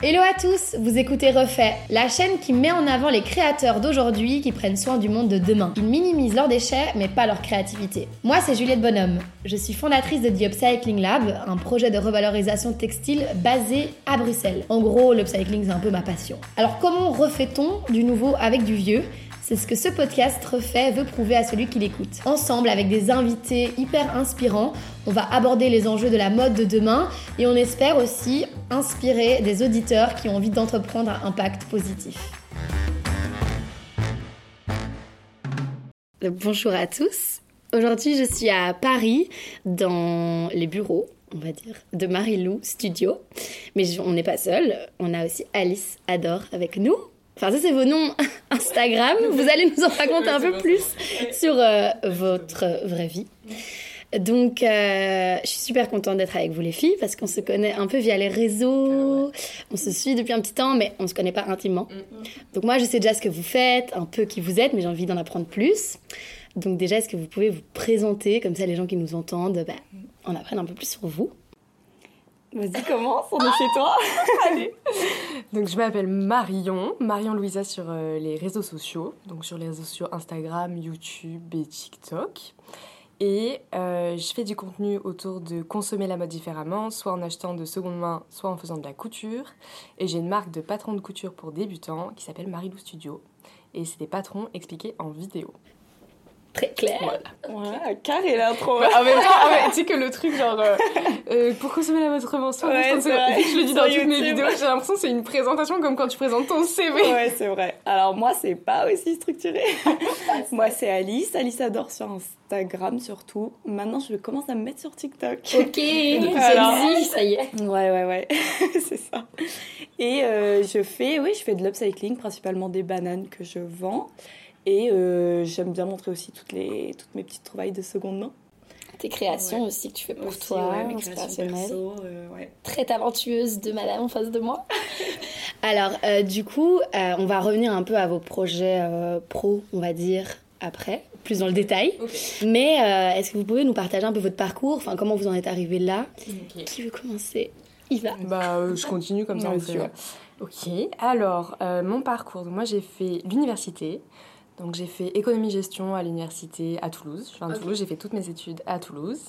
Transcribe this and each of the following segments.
Hello à tous, vous écoutez Refait, la chaîne qui met en avant les créateurs d'aujourd'hui qui prennent soin du monde de demain. Ils minimisent leurs déchets mais pas leur créativité. Moi c'est Juliette Bonhomme, je suis fondatrice de The Upcycling Lab, un projet de revalorisation textile basé à Bruxelles. En gros, l'upcycling c'est un peu ma passion. Alors comment refait-on du nouveau avec du vieux? C'est ce que ce podcast refait veut prouver à celui qui l'écoute. Ensemble, avec des invités hyper inspirants, on va aborder les enjeux de la mode de demain et on espère aussi inspirer des auditeurs qui ont envie d'entreprendre un impact positif. Bonjour à tous. Aujourd'hui, je suis à Paris dans les bureaux on va dire, de Marilou Studio. Mais on n'est pas seul, on a aussi Alice Adore avec nous. Enfin, ça, c'est vos noms Instagram. Vous allez nous en raconter un peu plus sur euh, votre vraie vie. Donc, euh, je suis super contente d'être avec vous, les filles, parce qu'on se connaît un peu via les réseaux. On se suit depuis un petit temps, mais on ne se connaît pas intimement. Donc, moi, je sais déjà ce que vous faites, un peu qui vous êtes, mais j'ai envie d'en apprendre plus. Donc, déjà, est-ce que vous pouvez vous présenter Comme ça, les gens qui nous entendent, bah, on apprenne un peu plus sur vous? Vas-y, commence, on est chez toi. Allez. Donc, je m'appelle Marion, Marion Louisa sur euh, les réseaux sociaux, donc sur les réseaux sociaux Instagram, YouTube et TikTok. Et euh, je fais du contenu autour de consommer la mode différemment, soit en achetant de seconde main, soit en faisant de la couture. Et j'ai une marque de patron de couture pour débutants qui s'appelle Marilou Studio. Et c'est des patrons expliqués en vidéo très clair. Voilà, ouais, carré l'intro. en même temps, tu sais que le truc, genre, euh, euh, pour consommer la mode prévention, ouais, je, je le dis dans toutes mes vidéos, j'ai l'impression que c'est une présentation comme quand tu présentes ton CV. Ouais, c'est vrai. Alors, moi, c'est pas aussi structuré. moi, c'est Alice. Alice adore sur Instagram surtout. Maintenant, je commence à me mettre sur TikTok. Ok, Alors, ça y est. Ouais, ouais, ouais. c'est ça. Et euh, je fais, oui, je fais de l'upcycling, principalement des bananes que je vends. Et euh, j'aime bien montrer aussi toutes, les, toutes mes petites trouvailles de seconde main. Tes créations aussi que tu fais pour toi, ouais, euh, Très talentueuse de madame en face de moi. Alors, euh, du coup, on va revenir un peu à vos projets pro, on va dire, après, plus dans le détail. Mais est-ce que vous pouvez nous partager un peu votre parcours? Enfin, comment vous en êtes arrivé là? Qui veut commencer? Il va. Bah, je continue comme ça. Ok, alors, mon parcours. moi, j'ai fait l'université. Donc j'ai fait économie-gestion à l'université à Toulouse. Je suis à Toulouse, j'ai fait toutes mes études à Toulouse.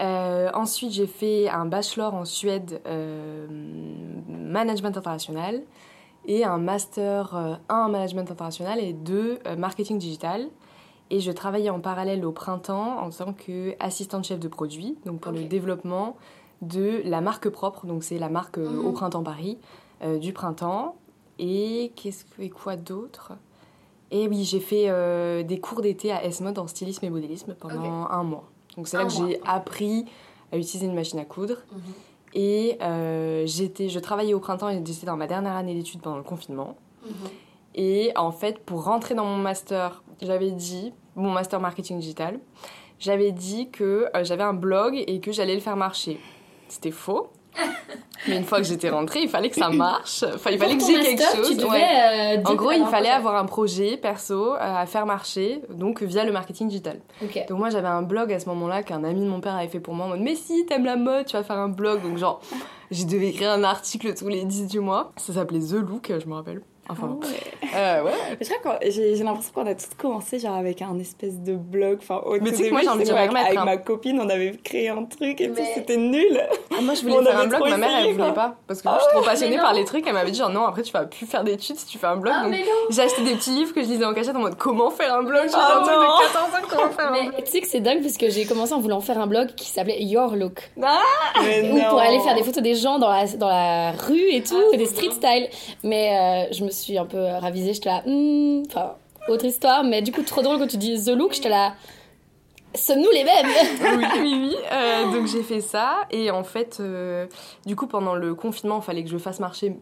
Euh, ensuite, j'ai fait un bachelor en Suède, euh, management international, et un master 1 euh, en management international et 2 marketing digital. Et je travaillais en parallèle au printemps en tant qu'assistante chef de produit, donc pour le développement de la marque propre, donc c'est la marque au mhm. printemps Paris du printemps. Et qu'est-ce que et quoi d'autre? Et oui, j'ai fait euh, des cours d'été à S-Mode en stylisme et modélisme pendant un mois. Donc c'est là que j'ai appris à utiliser une machine à coudre. Mhm. Et euh, j'étais, je travaillais au printemps et j'étais dans ma dernière année d'études pendant le confinement. Mhm. Et en fait, pour rentrer dans mon master, j'avais dit, mon master marketing digital, j'avais dit que euh, j'avais un blog et que j'allais le faire marcher. C'était faux. Mais une fois que j'étais rentrée, il fallait que ça marche. Enfin, il fallait que j'ai quelque chose. Euh, en gros, il fallait avoir un projet perso euh, à faire marcher, donc via le marketing digital. Donc moi, j'avais un blog à ce moment-là qu'un ami de mon père avait fait pour moi en mode Mais si t'aimes la mode, tu vas faire un blog. Donc genre, j'ai devais écrire un article tous les 10 du mois. Ça s'appelait The Look, je me rappelle. Enfin, ah euh, ouais. ouais. J'ai l'impression qu'on a tous commencé genre avec un espèce de blog. Enfin, au mais tu sais moi, j'ai envie de avec, avec ma copine, on avait créé un truc et puis c'était nul. Ah, moi, je voulais faire un blog, ma mère, elle voulait pas. Parce que moi, je suis trop ah passionnée par les trucs. Elle m'avait dit, genre, non, après, tu vas plus faire d'études si tu fais un blog. Ah, j'ai acheté des petits livres que je lisais en cachette en mode comment faire un blog? J'ai un truc de 14 ans, comment faire un blog? Tu sais que c'est dingue parce que j'ai commencé en voulant faire un blog qui s'appelait Your Look. Ah, Où pour aller faire des photos des gens dans la, dans la rue et tout, des street style. Mais euh, je me suis un peu ravie j'étais là, hmm, enfin, autre histoire, mais du coup, trop drôle quand tu dis The Look, j'étais là, sommes-nous les mêmes? Oui, oui, oui. Euh, donc j'ai fait ça, et en fait, euh, du coup, pendant le confinement, il fallait que je fasse marcher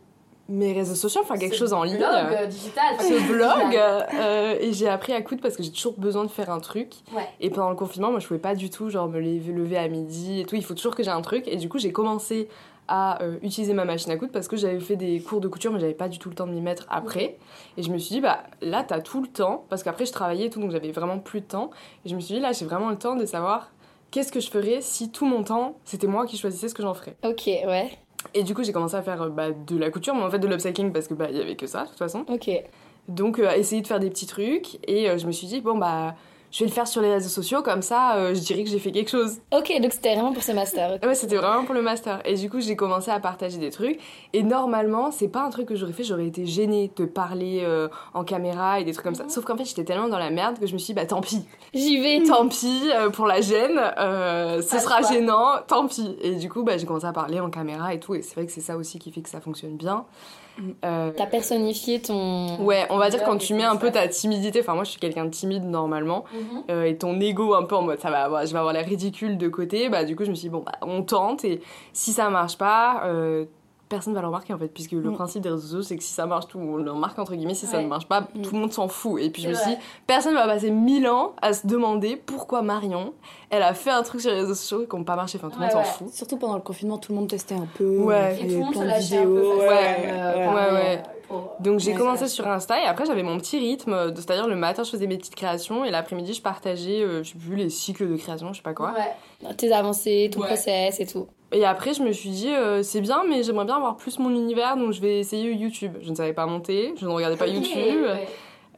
mes réseaux sociaux, enfin quelque chose en ligne. Blog euh, digital. Ce blog. et j'ai appris à coudre parce que j'ai toujours besoin de faire un truc. Et pendant le confinement, moi je pouvais pas du tout genre me lever à midi et tout. Il faut toujours que j'ai un truc. Et du coup, j'ai commencé à euh, utiliser ma machine à coudre parce que j'avais fait des cours de couture mais j'avais pas du tout le temps de m'y mettre après. Et je me suis dit bah là t'as tout le temps parce qu'après je travaillais et tout donc j'avais vraiment plus de temps. Et je me suis dit là j'ai vraiment le temps de savoir qu'est-ce que je ferais si tout mon temps c'était moi qui choisissais ce que j'en ferais. Ok ouais. Et du coup, j'ai commencé à faire bah, de la couture, mais en fait de l'upcycling parce que bah il y avait que ça de toute façon. Ok. Donc euh, essayer de faire des petits trucs. Et euh, je me suis dit bon bah je vais le faire sur les réseaux sociaux comme ça euh, je dirais que j'ai fait quelque chose. Ok, donc c'était vraiment pour ce master. Ouais, c'était vraiment pour le master. Et du coup, j'ai commencé à partager des trucs et normalement, c'est pas un truc que j'aurais fait, j'aurais été gênée de parler euh, en caméra et des trucs comme ça. Sauf qu'en fait, j'étais tellement dans la merde que je me suis dit bah tant pis. J'y vais. Tant pis euh, pour la gêne, ce sera gênant, tant pis. Et du coup, bah, j'ai commencé à parler en caméra et tout et c'est vrai que c'est ça aussi qui fait que ça fonctionne bien. Euh, T'as personnifié ton. Ouais, on va dire quand tu mets un peu ta timidité, enfin moi je suis quelqu'un de timide normalement, Mhm. euh, et ton ego un peu en mode ça va avoir, je vais avoir l'air ridicule de côté, bah du coup je me suis dit bon bah on tente et si ça marche pas, euh, personne va le remarquer en fait, puisque le Mm. principe des réseaux sociaux c'est que si ça marche tout, on le remarque entre guillemets, si ça ne marche pas, Mm. tout le monde s'en fout. Et puis je me suis dit, personne va passer mille ans à se demander pourquoi Marion, elle a fait un truc sur les réseaux sociaux qui n'ont pas marché, enfin tout le Ouais, monde s'en ouais. fout. Surtout pendant le confinement, tout le monde testait un peu. Ouais. Et tout le monde plein se de lâchait un peu ouais, euh, ouais. pareil, Ouais, ouais. euh, Donc j'ai Ouais, commencé sur Insta et après j'avais mon petit rythme, c'est-à-dire le matin je faisais mes petites créations et l'après-midi je partageais, euh, je sais plus, les cycles de création, je sais pas quoi. Ouais. Tes avancées, ton Ouais. process et tout. Et après je me suis dit euh, c'est bien mais j'aimerais bien avoir plus mon univers donc je vais essayer YouTube. Je ne savais pas monter, je ne regardais pas YouTube. Ouais.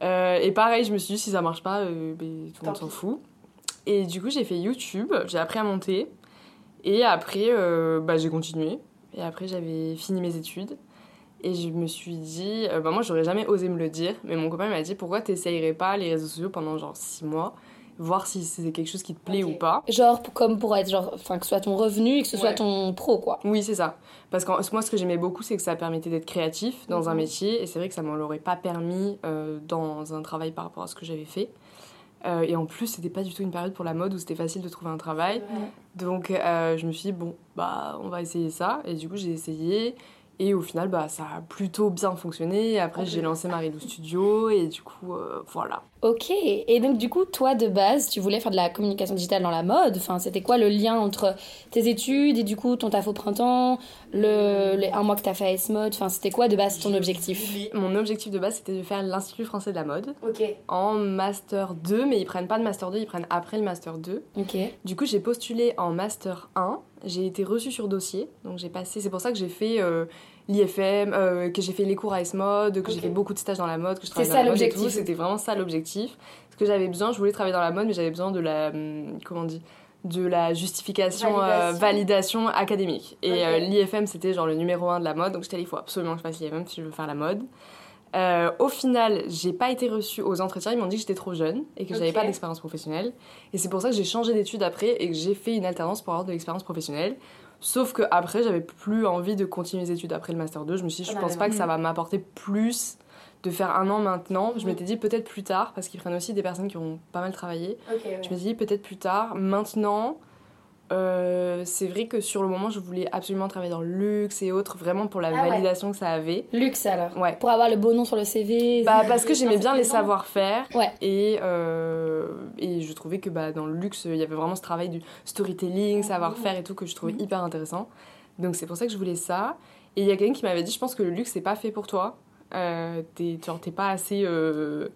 Euh, et pareil je me suis dit si ça marche pas, euh, ben, tout le monde s'en fout. Et du coup j'ai fait YouTube, j'ai appris à monter et après euh, bah, j'ai continué. Et après j'avais fini mes études. Et je me suis dit, bah moi j'aurais jamais osé me le dire, mais mon copain m'a dit pourquoi t'essayerais pas les réseaux sociaux pendant genre 6 mois, voir si c'est quelque chose qui te plaît ou pas. Genre, comme pour être, genre, enfin, que ce soit ton revenu et que ce soit ton pro, quoi. Oui, c'est ça. Parce que moi ce que j'aimais beaucoup c'est que ça permettait d'être créatif dans un Mhm. métier, et c'est vrai que ça m'en l'aurait pas permis euh, dans un travail par rapport à ce que j'avais fait. Euh, et en plus, c'était pas du tout une période pour la mode où c'était facile de trouver un travail. Donc euh, je me suis dit, bon, bah on va essayer ça. Et du coup, j'ai essayé. Et au final, bah, ça a plutôt bien fonctionné. Après, j'ai lancé Marilou Studio. Et du coup, euh, voilà. Ok. Et donc, du coup, toi, de base, tu voulais faire de la communication digitale dans la mode. Enfin, c'était quoi le lien entre tes études et du coup ton taf au printemps, le, les un mois que t'as fait à S-Mode? Enfin, c'était quoi de base ton objectif? Mon objectif de base, c'était de faire l'Institut français de la mode Ok. en Master 2. Mais ils prennent pas de Master 2, ils prennent après le Master 2. Ok. Du coup, j'ai postulé en Master 1. J'ai été reçue sur dossier. Donc, j'ai passé. C'est pour ça que j'ai fait euh, l'IFM, euh, que j'ai fait les cours à S-Mode, que j'ai fait beaucoup de stages dans la mode, que je C'est travaille ça dans la mode et l'objectif. tout. C'était vraiment ça l'objectif. Ce que j'avais besoin, je voulais travailler dans la mode, mais j'avais besoin de la. hum, Comment on dit de la justification, euh, Validation. académique. Et euh, l'IFM, c'était genre le numéro 1 de la mode. Donc, j'étais allée, il faut absolument que je fasse l'IFM si je veux faire la mode. Euh, au final, j'ai pas été reçue aux entretiens. Ils m'ont dit que j'étais trop jeune et que j'avais pas d'expérience professionnelle. Et c'est pour ça que j'ai changé d'études après et que j'ai fait une alternance pour avoir de l'expérience professionnelle. Sauf que après, j'avais plus envie de continuer mes études après le master 2. Je me suis dit, je Pas pense mal. pas que ça va m'apporter plus de faire un an maintenant. Je Mhm. m'étais dit peut-être plus tard parce qu'ils prennent aussi des personnes qui ont pas mal travaillé. Je me suis dit peut-être plus tard. Maintenant, euh, c'est vrai que sur le moment, je voulais absolument travailler dans le luxe et autres, vraiment pour la Ah ouais. validation que ça avait. Luxe alors. Ouais. Pour avoir le beau nom sur le CV. Bah, parce que j'aimais bien les savoir savoir-faire. Ouais. Et, euh, et je trouvais que bah, dans le luxe, il y avait vraiment ce travail du storytelling, savoir-faire et tout que je trouvais Mhm. hyper intéressant. Donc c'est pour ça que je voulais ça. Et il y a quelqu'un qui m'avait dit, je pense que le luxe, c'est pas fait pour toi. Euh, t'es, genre, t'es pas assez euh,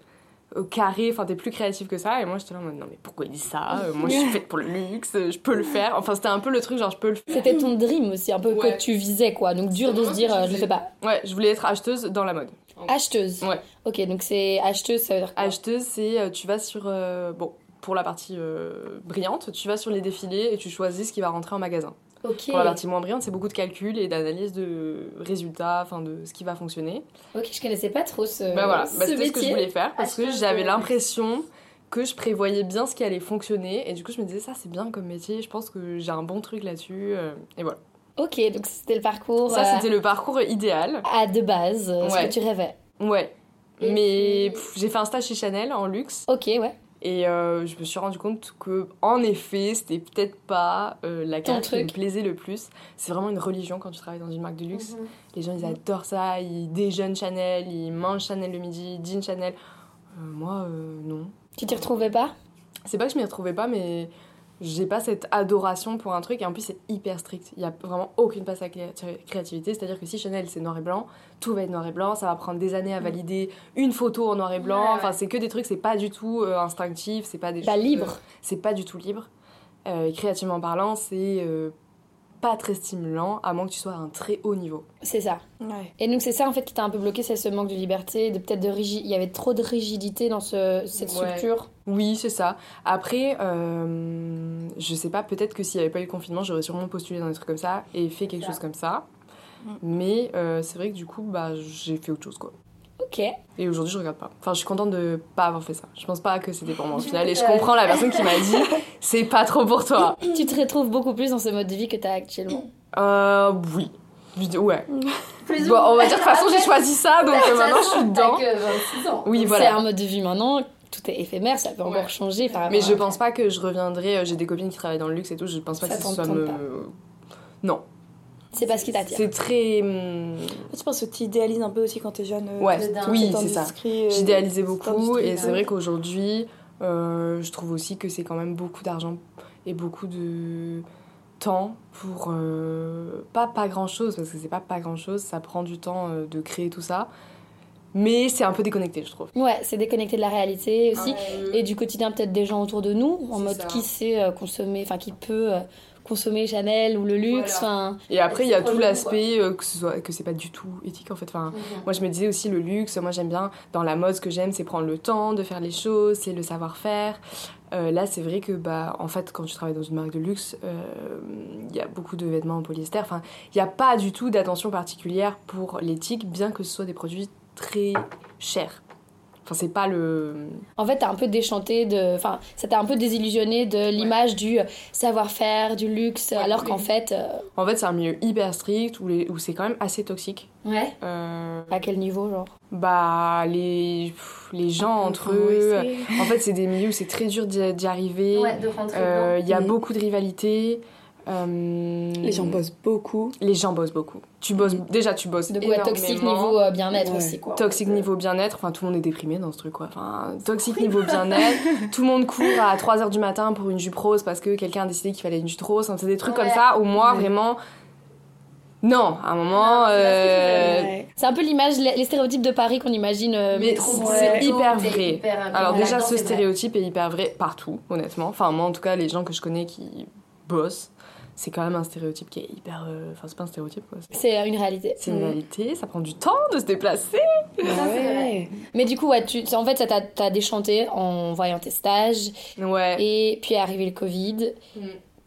carré, enfin t'es plus créatif que ça. Et moi j'étais là en mode, non mais pourquoi il dit ça? Euh, Moi je suis faite pour le luxe, je peux le faire. Enfin c'était un peu le truc, genre je peux le faire. C'était ton dream aussi, un peu Ouais. que tu visais quoi. Donc dur de se dire, euh, je le fais pas. Ouais, je voulais être acheteuse dans la mode. Acheteuse. Ouais. Ok, donc c'est acheteuse, ça veut dire quoi? Acheteuse, c'est euh, tu vas sur. euh, bon, pour la partie euh, brillante, tu vas sur les défilés et tu choisis ce qui va rentrer en magasin. Pour la partie moins brillante, c'est beaucoup de calculs et d'analyse de résultats, enfin de ce qui va fonctionner. Ok, je connaissais pas trop ce. bah voilà, bah, c'était ce que je voulais faire parce que Acheteuse j'avais l'impression que je prévoyais bien ce qui allait fonctionner et du coup je me disais ça c'est bien comme métier, je pense que j'ai un bon truc là-dessus euh, et voilà. Ok, donc c'était le parcours. Ça euh, c'était le parcours idéal. à de base, ce que tu rêvais. Ouais. Et Mais puis- j'ai fait un stage chez Chanel en luxe Ok, ouais. Et euh, je me suis rendu compte que, en effet, c'était peut-être pas euh, la carte qui me plaisait le plus. C'est vraiment une religion quand tu travailles dans une marque de luxe. Mhm. Les gens, ils adorent ça. Ils déjeunent Chanel, ils mangent Chanel le midi, ils dînent Chanel. Euh, moi, non. Tu t'y retrouvais pas? C'est pas que je m'y retrouvais pas, mais j'ai pas cette adoration pour un truc. Et en plus, c'est hyper strict. Il y a vraiment aucune place à cré- créativité. C'est-à-dire que si Chanel, c'est noir et blanc, tout va être noir et blanc. Ça va prendre des années à valider une photo en noir et blanc. Mm. Ouais, ouais. Enfin, c'est que des trucs, c'est pas du tout euh, instinctif. C'est pas des Pas choses, libre. euh, c'est pas du tout libre. Euh, créativement parlant, c'est euh, pas très stimulant, à moins que tu sois à un très haut niveau. C'est ça. Ouais. Et donc c'est ça en fait qui t'a un peu bloqué, c'est ce manque de liberté, de peut-être de rigidité. Il y avait trop de rigidité dans ce, cette structure. Oui, c'est ça. Après, euh, je sais pas, peut-être que s'il n'y avait pas eu le confinement, j'aurais sûrement postulé dans des trucs comme ça et fait quelque Ça. chose comme ça. Mm. Mais euh, c'est vrai que du coup, bah, j'ai fait autre chose, quoi. Ok. Et aujourd'hui, je regarde pas. Enfin, je suis contente de pas avoir fait ça. Je pense pas que c'était pour moi au final. Et je comprends la personne qui m'a dit c'est pas trop pour toi. Tu te retrouves beaucoup plus dans ce mode de vie que t'as actuellement. Euh, oui. Ouais. Plus Bon, on va dire de toute façon, j'ai choisi ça, donc euh, maintenant je suis dedans. que 26 ans. Oui, voilà. C'est un mode de vie maintenant, tout est éphémère, ça peut encore Ouais. changer. par Mais je pense pas que je reviendrai. euh, J'ai des copines qui travaillent dans le luxe et tout. Je pense pas Ça que ce soit tente me. pas. Non. C'est pas ce qui t'attire. C'est très. hum, Je pense que tu idéalises un peu aussi quand t'es jeune. euh, Ouais, oui, c'est ça. euh, J'idéalisais beaucoup et c'est vrai qu'aujourd'hui, euh, je trouve aussi que c'est quand même beaucoup d'argent et beaucoup de temps pour euh, pas pas grand chose parce que c'est pas pas grand chose, ça prend du temps euh, de créer tout ça, mais c'est un peu déconnecté, je trouve. Ouais, c'est déconnecté de la réalité aussi. Et Et du quotidien peut-être des gens autour de nous, en mode ça. qui sait euh, consommer, enfin qui peut euh, consommer Chanel ou le luxe, et après il y a tout l'aspect euh, que ce soit que c'est pas du tout éthique en fait. Enfin, Moi, je me disais aussi le luxe. Moi, j'aime bien dans la mode. Ce que j'aime, c'est prendre le temps de faire les choses, c'est le savoir-faire. Euh, là, c'est vrai que, bah, en fait, quand tu travailles dans une marque de luxe, euh, il y a beaucoup de vêtements en polyester. Enfin, il n'y a pas du tout d'attention particulière pour l'éthique, bien que ce soit des produits très chers. Enfin, c'est pas le. En fait, t'as un peu déchanté de... Enfin, ça t'a un peu désillusionné de l'image du euh, savoir-faire, du luxe, alors qu'en fait... euh, En fait, c'est un milieu hyper strict où, les- où c'est quand même assez toxique. Ouais. Euh, À quel niveau, genre? bah, les, pff, les gens entre eux. En fait, c'est des milieux où c'est très dur d'y arriver. de rentrer Euh, Il y a beaucoup de rivalité. Euh, Les gens bossent beaucoup. Les gens bossent beaucoup. Tu bosses, déjà, tu bosses. Donc ouais, toxique niveau euh, bien-être Ouais. aussi, quoi. Toxique niveau bien-être. Enfin, tout le monde est déprimé dans ce truc, quoi. Enfin, toxique niveau bien-être. tout le monde court à 3h du matin pour une jupe rose parce que quelqu'un a décidé qu'il fallait une jupe rose. Enfin, c'est des trucs Ouais. comme ça où moi, Ouais. vraiment. Non, à un moment. Euh. C'est un peu l'image, les stéréotypes de Paris qu'on imagine euh, Mais c'est hyper vrai. hyper, Alors déjà, ce stéréotype est hyper vrai partout, honnêtement. Enfin, moi, en tout cas, les gens que je connais qui bossent, c'est quand même un stéréotype qui est hyper... euh, Enfin, c'est pas un stéréotype, quoi. C'est- une réalité. C'est une Mm. réalité, ça prend du temps de se déplacer. Ouais. Mais du coup, ouais, tu, en fait, ça t'a déchanté en voyant tes stages. Ouais. Et puis est arrivé le Covid, Mm.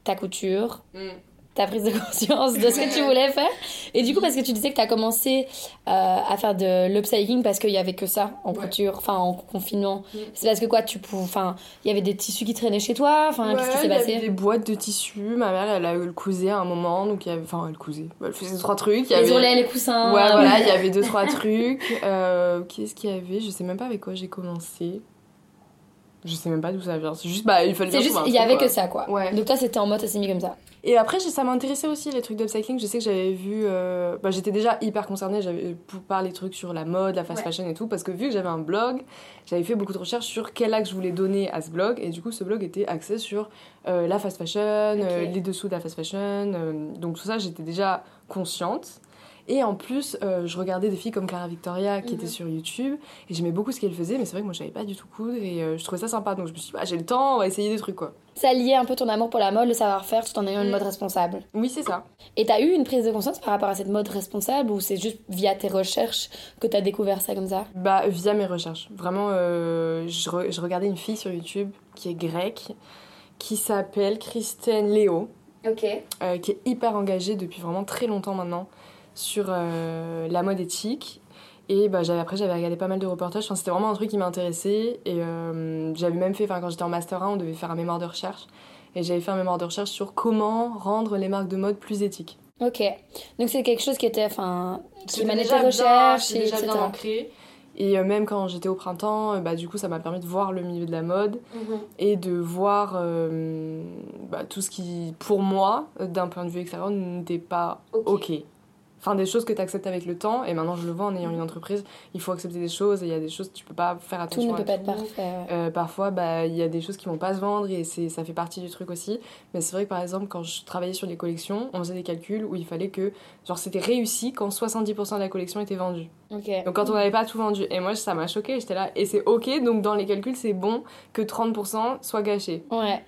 ta couture, Mm. Ta prise de conscience de ce que tu voulais faire. Et du coup, parce que tu disais que tu as commencé euh, à faire de l'upcycling parce qu'il y avait que ça en Ouais. couture, enfin en confinement. Mm. C'est parce que quoi, tu enfin, il y avait des tissus qui traînaient chez toi, enfin, qu'est-ce qui s'est il y avait passé? des boîtes de tissus. Ma mère, elle a le cousé à un moment, donc il y avait... Enfin, elle cousait. Elle faisait trois trucs. Il y Les ourlets, les coussins. Ouais, euh, voilà, il y avait deux, trois trucs. Euh, Qu'est-ce qu'il y avait? Je sais même pas avec quoi j'ai commencé. Je sais même pas d'où ça vient. C'est juste, bah, il fallait C'est juste, il y avait quoi. que ça, quoi. Ouais. Donc toi, c'était en mode, ça s'est mis comme ça. Et après, ça m'intéressait aussi les trucs d'upcycling. Je sais que j'avais vu. euh, bah, J'étais déjà hyper concernée par les trucs sur la mode, la fast Ouais. fashion et tout, parce que vu que j'avais un blog, j'avais fait beaucoup de recherches sur quel axe je voulais donner à ce blog. Et du coup, ce blog était axé sur euh, la fast fashion, euh, les dessous de la fast fashion. donc tout ça, j'étais déjà consciente. Et en plus, euh, je regardais des filles comme Clara Victoria qui Mhm. étaient sur YouTube et j'aimais beaucoup ce qu'elles faisaient, mais c'est vrai que moi je savais pas du tout coudre et euh, je trouvais ça sympa. Donc je me suis dit, bah, j'ai le temps, on va essayer des trucs quoi. Ça liait un peu ton amour pour la mode, le savoir-faire, tout en ayant une Mm. mode responsable. Oui, c'est ça. Et t'as eu une prise de conscience par rapport à cette mode responsable ou c'est juste via tes recherches que t'as découvert ça comme ça? Bah, via mes recherches. Vraiment, euh, je, re- je regardais une fille sur YouTube qui est grecque, qui s'appelle Christine Léo, Ok. euh, qui est hyper engagée depuis vraiment très longtemps maintenant sur euh, la mode éthique. Et bah, après, j'avais regardé pas mal de reportages. Enfin, c'était vraiment un truc qui m'intéressait. Et euh, j'avais même fait, quand j'étais en Master 1, on devait faire un mémoire de recherche. Et j'avais fait un mémoire de recherche sur comment rendre les marques de mode plus éthiques. Ok. Donc c'est quelque chose qui était, enfin, qui déjà tes recherches, et déjà etc. bien ancré. Et euh, même quand j'étais au printemps, bah, du coup, ça m'a permis de voir le milieu de la mode Mhm. et de voir euh, bah, tout ce qui, pour moi, d'un point de vue extérieur, n'était pas Ok. ok. Enfin, des choses que tu acceptes avec le temps, et maintenant je le vois en ayant une entreprise, il faut accepter des choses, et il y a des choses que tu peux pas faire Tout attention ne peut à pas être tout. parfait. ouais. Euh, parfois, bah, il y a des choses qui vont pas se vendre et c'est, ça fait partie du truc aussi. Mais c'est vrai que par exemple, quand je travaillais sur les collections, on faisait des calculs où il fallait que, genre, c'était réussi quand 70% de la collection était vendue. Donc quand on n'avait pas tout vendu. Et moi, ça m'a choqué. J'étais là, et c'est ok, donc dans les calculs, c'est bon que 30% soit gâché. Ouais.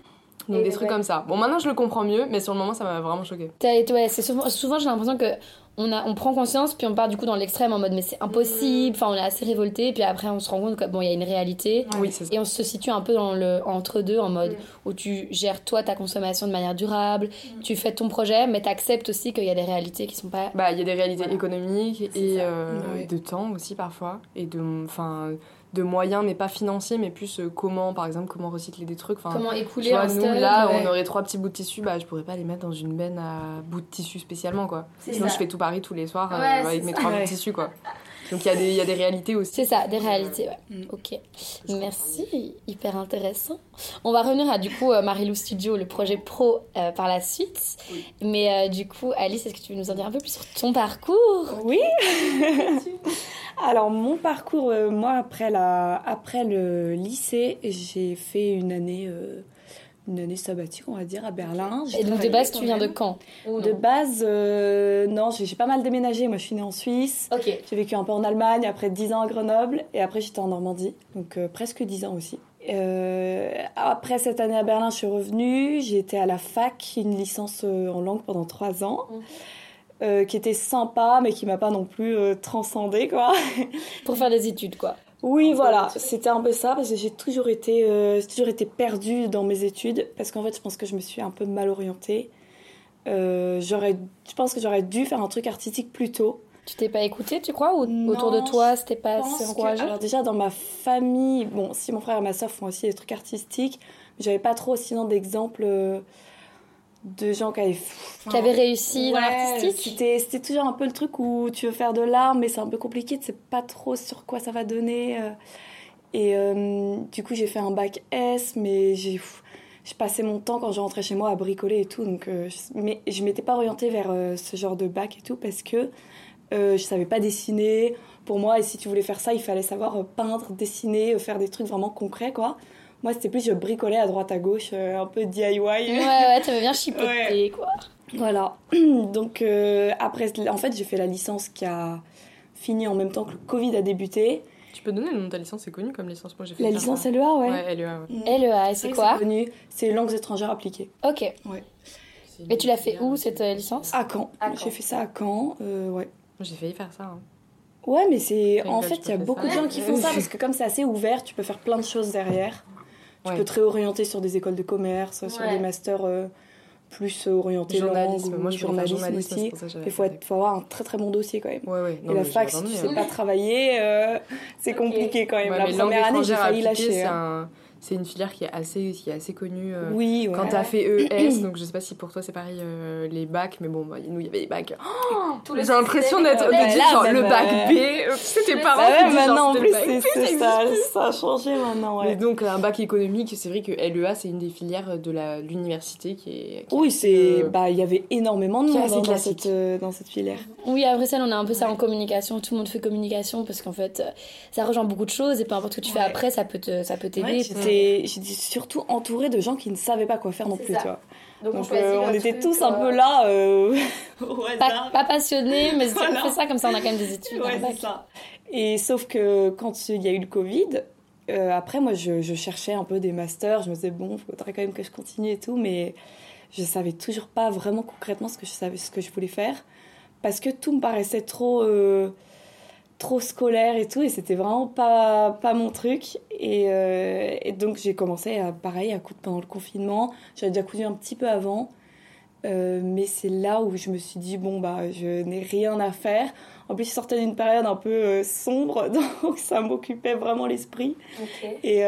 Donc des trucs comme ça. Bon, maintenant je le comprends mieux, mais sur le moment ça m'a vraiment choqué. Ouais, c'est souvent, souvent j'ai l'impression que on, a, on prend conscience, puis on part du coup dans l'extrême en mode mais c'est impossible, enfin on est assez révolté, puis après on se rend compte que bon, il y a une réalité. Oui, et on se situe un peu dans le entre deux en mode où tu gères toi ta consommation de manière durable, tu fais ton projet, mais tu acceptes aussi qu'il y a des réalités qui sont pas. Bah, il y a des réalités économiques et euh, de temps aussi parfois, et de. Enfin de moyens, mais pas financiers, mais plus euh, comment, par exemple, comment recycler des trucs. Enfin, comment écouler un Nous, là, on aurait trois petits bouts de tissu, bah, je pourrais pas les mettre dans une benne à bouts de tissu spécialement, quoi. Sinon, je fais tout Paris tous les soirs euh, avec mes trois bouts de tissu, quoi. Donc il y, y, a des réalités aussi. C'est ça, des réalités, ouais. Mm. Ok. Merci, hyper intéressant. On va revenir à du coup euh, Marilou Studio, le projet pro par la suite. Mais du coup, Alice, est-ce que tu veux nous en dire un peu plus sur ton parcours? Oui Alors, mon parcours, euh, moi, après, la, après le lycée, j'ai fait une année, euh, une année sabbatique, on va dire, à Berlin. Et donc, de base, tu viens de quand De base, euh, non, j'ai pas mal déménagé. Moi, je suis née en Suisse. Ok. J'ai vécu un peu en Allemagne, après 10 ans à Grenoble, et après, j'étais en Normandie, donc presque 10 ans aussi. après cette année à Berlin, je suis revenue. J'ai été à la fac, une licence en langue pendant 3 ans. Mmh. Euh, qui était sympa, mais qui m'a pas non plus euh, transcendé, quoi. Pour faire des études, quoi. Oui, voilà, c'était un peu ça, parce que j'ai toujours été, euh, toujours été perdue dans mes études, parce qu'en fait, je pense que je me suis un peu mal orientée. j'aurais, je pense que j'aurais dû faire un truc artistique plus tôt. Tu t'es pas écoutée, tu crois Ou autour de toi, c'était pas assez encourageant Alors déjà, dans ma famille, bon, si mon frère et ma soeur font aussi des trucs artistiques, j'avais pas trop sinon d'exemples de gens qui avaient, qui avaient réussi dans l'artistique. C'était toujours un peu le truc où tu veux faire de l'art, mais c'est un peu compliqué, tu sais pas trop sur quoi ça va donner. Euh. Et euh, du coup, j'ai fait un bac S, mais j'ai je passais mon temps quand je rentrais chez moi à bricoler et tout. Donc, euh, mais je m'étais pas orientée vers ce genre de bac et tout parce que je savais pas dessiner. Pour moi, et si tu voulais faire ça, il fallait savoir peindre, dessiner, faire des trucs vraiment concrets, quoi. Moi, c'était plus je bricolais à droite à gauche, euh, un peu DIY. Ouais, ouais, tu avais bien chipoté, quoi. Voilà. Donc, euh, après, en fait, j'ai fait la licence qui a fini en même temps que le Covid a débuté. Tu peux donner le nom de ta licence, c'est connu comme licence. Moi, j'ai fait La licence LEA, ouais. Ouais, LEA, ouais. LEA, c'est quoi C'est connu, c'est langues étrangères appliquées. Ok. Ouais. Et tu l'as fait où cette euh, licence? À Caen. J'ai fait ça à Caen, ouais. J'ai failli faire ça. Hein. Ouais, mais c'est. En fait, il y a beaucoup de gens qui font ça parce que comme c'est assez ouvert, tu peux faire plein de choses derrière. Tu peux te réorienter sur des écoles de commerce, sur des masters euh, plus orientés journalisme. Langue, Moi, je journalisme, journalisme aussi. Il faut, faut, avoir un très très bon dossier quand même. Ouais, et la fac, si tu sais pas travailler, euh, c'est compliqué quand même. la première année, j'ai failli lâcher. Hein c'est une filière qui est assez, qui est assez connue. Euh, oui, Quand tu as fait ES, donc je sais pas si pour toi c'est pareil euh, les bacs, mais bon, bah, nous il y avait les bacs. Oh, J'ai l'impression d'être le bac B, euh, c'était pas vrai. maintenant en plus, ça, ça a changé maintenant. Ouais. Mais donc un bac économique, c'est vrai que LEA c'est une des filières de l'université qui est. oui, c'est. Bah, il y avait énormément de monde dans, cette, dans cette filière. Oui, après ça, on a un peu ça en communication. Tout le monde fait communication parce qu'en fait, ça rejoint beaucoup de choses et peu importe ce que tu fais après, ça peut t'aider. J'étais surtout entourée de gens qui ne savaient pas quoi faire non plus, tu vois. Donc, on, euh, était tous un peu là, euh, pas, passionnés, mais on fait ça comme ça, on a quand même des études. Ouais, c'est ça. Et sauf que quand il y a eu le Covid, euh, après, moi, je, je, cherchais un peu des masters. Je me disais, bon, il faudrait quand même que je continue et tout, mais je savais toujours pas vraiment concrètement ce que je savais, ce que je voulais faire, parce que tout me paraissait trop trop scolaire et tout, et c'était vraiment pas, pas mon truc. Et, euh, et donc j'ai commencé à, pareil, à coudre pendant le confinement. J'avais déjà cousu un petit peu avant, euh, mais c'est là où je me suis dit, bon, bah, je n'ai rien à faire. En plus, je sortais d'une période un peu euh, sombre, donc ça m'occupait vraiment l'esprit. Et,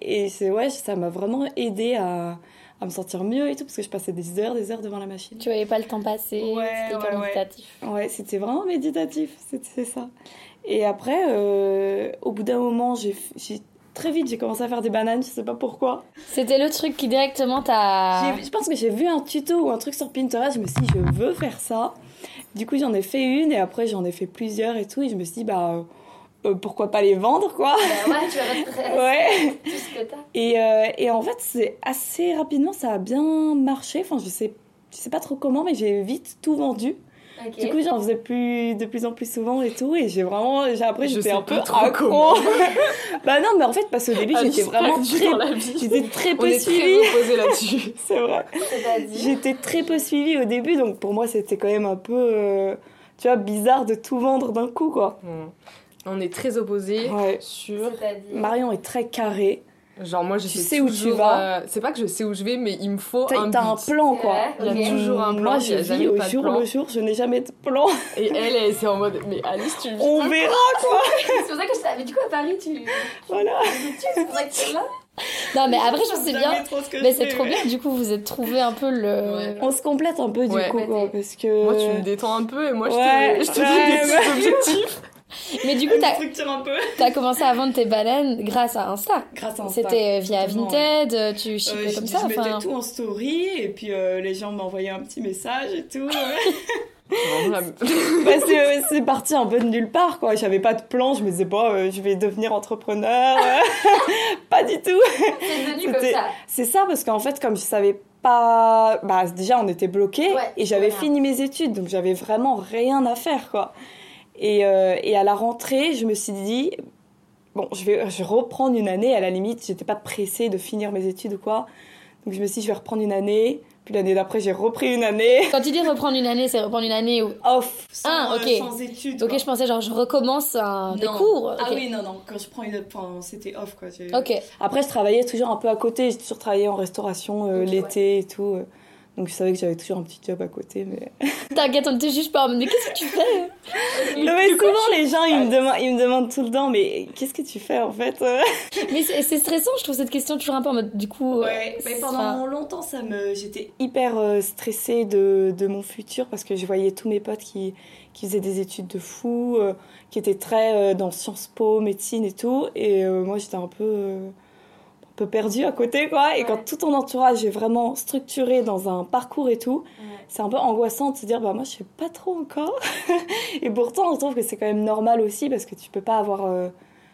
et c'est, ouais, ça m'a vraiment aidé à, à me sentir mieux et tout, parce que je passais des heures, des heures devant la machine. Tu voyais pas le temps passer, ouais, c'était ouais, méditatif. Ouais, c'était vraiment méditatif, c'était ça. Et après, euh, au bout d'un moment, j'ai très vite, j'ai commencé à faire des bananes, je sais pas pourquoi. C'était le truc qui directement t'a... Je pense que j'ai vu un tuto ou un truc sur Pinterest, je me suis dit, je veux faire ça. Du coup, j'en ai fait une et après, j'en ai fait plusieurs et tout. Et je me suis dit, bah, pourquoi pas les vendre, quoi? Bah ouais, tu vas ouais. tout ce que t'as. Et, euh, et en fait, c'est assez rapidement, ça a bien marché. Enfin, je sais, je sais pas trop comment, mais j'ai vite tout vendu. Du coup, j'en faisais plus, de plus en plus souvent et tout. Et j'ai vraiment. J'ai, après, Je j'étais un peu trop accro. comment. bah non, mais en fait, parce qu'au début, j'étais vraiment très. J'étais très On peu est suivie. très opposés là-dessus. C'est vrai. J'étais très peu suivie au début, donc pour moi, c'était quand même un peu. euh, tu vois, bizarre de tout vendre d'un coup, quoi. Bon. On est très opposés Ouais. sur. Marion est très carrée. Genre, moi, je Tu sais sais où tu toujours, vas. euh, C'est pas que je sais où je vais, mais il me faut T'as un t'as un but. plan, quoi. Il y a ok. toujours un plan, Moi, je vis au jour plan. le jour, je n'ai jamais de plan. Et elle, elle c'est en mode, mais Alice, tu vis On verra, quoi. C'est pour ça que je savais. Mais du coup, à Paris, tu. Voilà. C'est pour ça que tu es là Non, mais après, je c'est bien. Mais je c'est trop bien, du coup, vous êtes trouvé un peu le. Ouais. On se complète un peu, du Ouais. coup, quoi, parce que. Moi, tu me détends un peu et moi, je Ouais, te, je te ouais, donne des objectifs. Mais du coup, t'as commencé à vendre tes bananes grâce à Insta. Grâce à Insta. C'était via Exactement, Vinted, euh, tu Euh, shippais je, comme je ça. mettais Enfin, tout en story et puis euh, les gens m'envoyaient un petit message et tout. Bah, c'est, parti un peu de nulle part quoi. J'avais pas de plan, je me disais pas euh, je vais devenir entrepreneur. pas du tout. C'est devenu comme ça. C'est ça parce qu'en fait comme je savais pas bah déjà on était bloqué Ouais, et j'avais voilà. fini mes études donc j'avais vraiment rien à faire quoi. Et, euh, et à la rentrée, je me suis dit bon, je vais je vais reprendre une année à la limite, j'étais pas pressée de finir mes études ou quoi. Donc je me suis dit je vais reprendre une année, puis l'année d'après j'ai repris une année Quand tu dis reprendre une année, c'est reprendre une année où. off sans, Ah, euh, ok. sans études. Ok, quoi. je pensais genre je recommence un... des cours. Ah oui, non, non, quand je prends une enfin, c'était off quoi. Ok. Après, je travaillais toujours un peu à côté, j'ai toujours travaillé en restauration euh, l'été et tout. euh. Donc je savais que j'avais toujours un petit job à côté. Mais, T'inquiète, on ne te juge pas. Mais qu'est-ce que tu fais non, mais souvent les gens ils me, demandent, ils me demandent tout le temps, mais qu'est-ce que tu fais en fait Mais c'est stressant, je trouve cette question toujours un peu en mode du coup. euh, mais c'est- pendant enfin, longtemps, ça me, j'étais hyper euh, stressée de, de mon futur parce que je voyais tous mes potes qui, qui faisaient des études de fou, euh, qui étaient très euh, dans Sciences Po, médecine et tout, et euh, moi j'étais un peu, euh, peu perdue à côté quoi. Et Ouais. quand tout ton entourage est vraiment structuré dans un parcours et tout, c'est un peu angoissant de se dire bah moi je sais pas trop encore. et pourtant, je trouve que c'est quand même normal aussi parce que tu peux pas avoir, euh,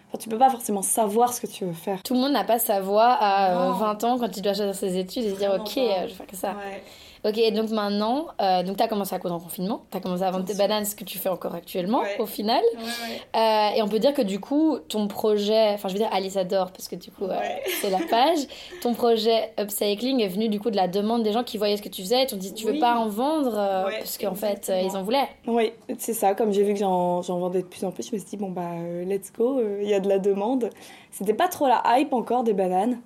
enfin tu peux pas forcément savoir ce que tu veux faire. Tout le monde n'a pas sa voix à euh, Non. 20 ans quand il doit choisir ses études et se dire ok, pas. euh, je vais faire que ça. Ouais. Ok, et donc maintenant, euh, donc t'as commencé à coudre en confinement, t'as commencé à vendre tes bananes, ce que tu fais encore actuellement Ouais. au final. Ouais, ouais. Euh, et on peut dire que du coup, ton projet, enfin je veux dire Alice adore parce que du coup euh, c'est la page, ton projet upcycling est venu du coup de la demande des gens qui voyaient ce que tu faisais et t'ont dit tu veux Oui. pas en vendre euh, Ouais, parce qu'en fait euh, ils en voulaient. Oui, c'est ça. Comme j'ai vu que j'en j'en vendais de plus en plus, je me suis dit, bon, bah, let's go, euh, il y a de la demande. C'était pas trop la hype encore des bananes.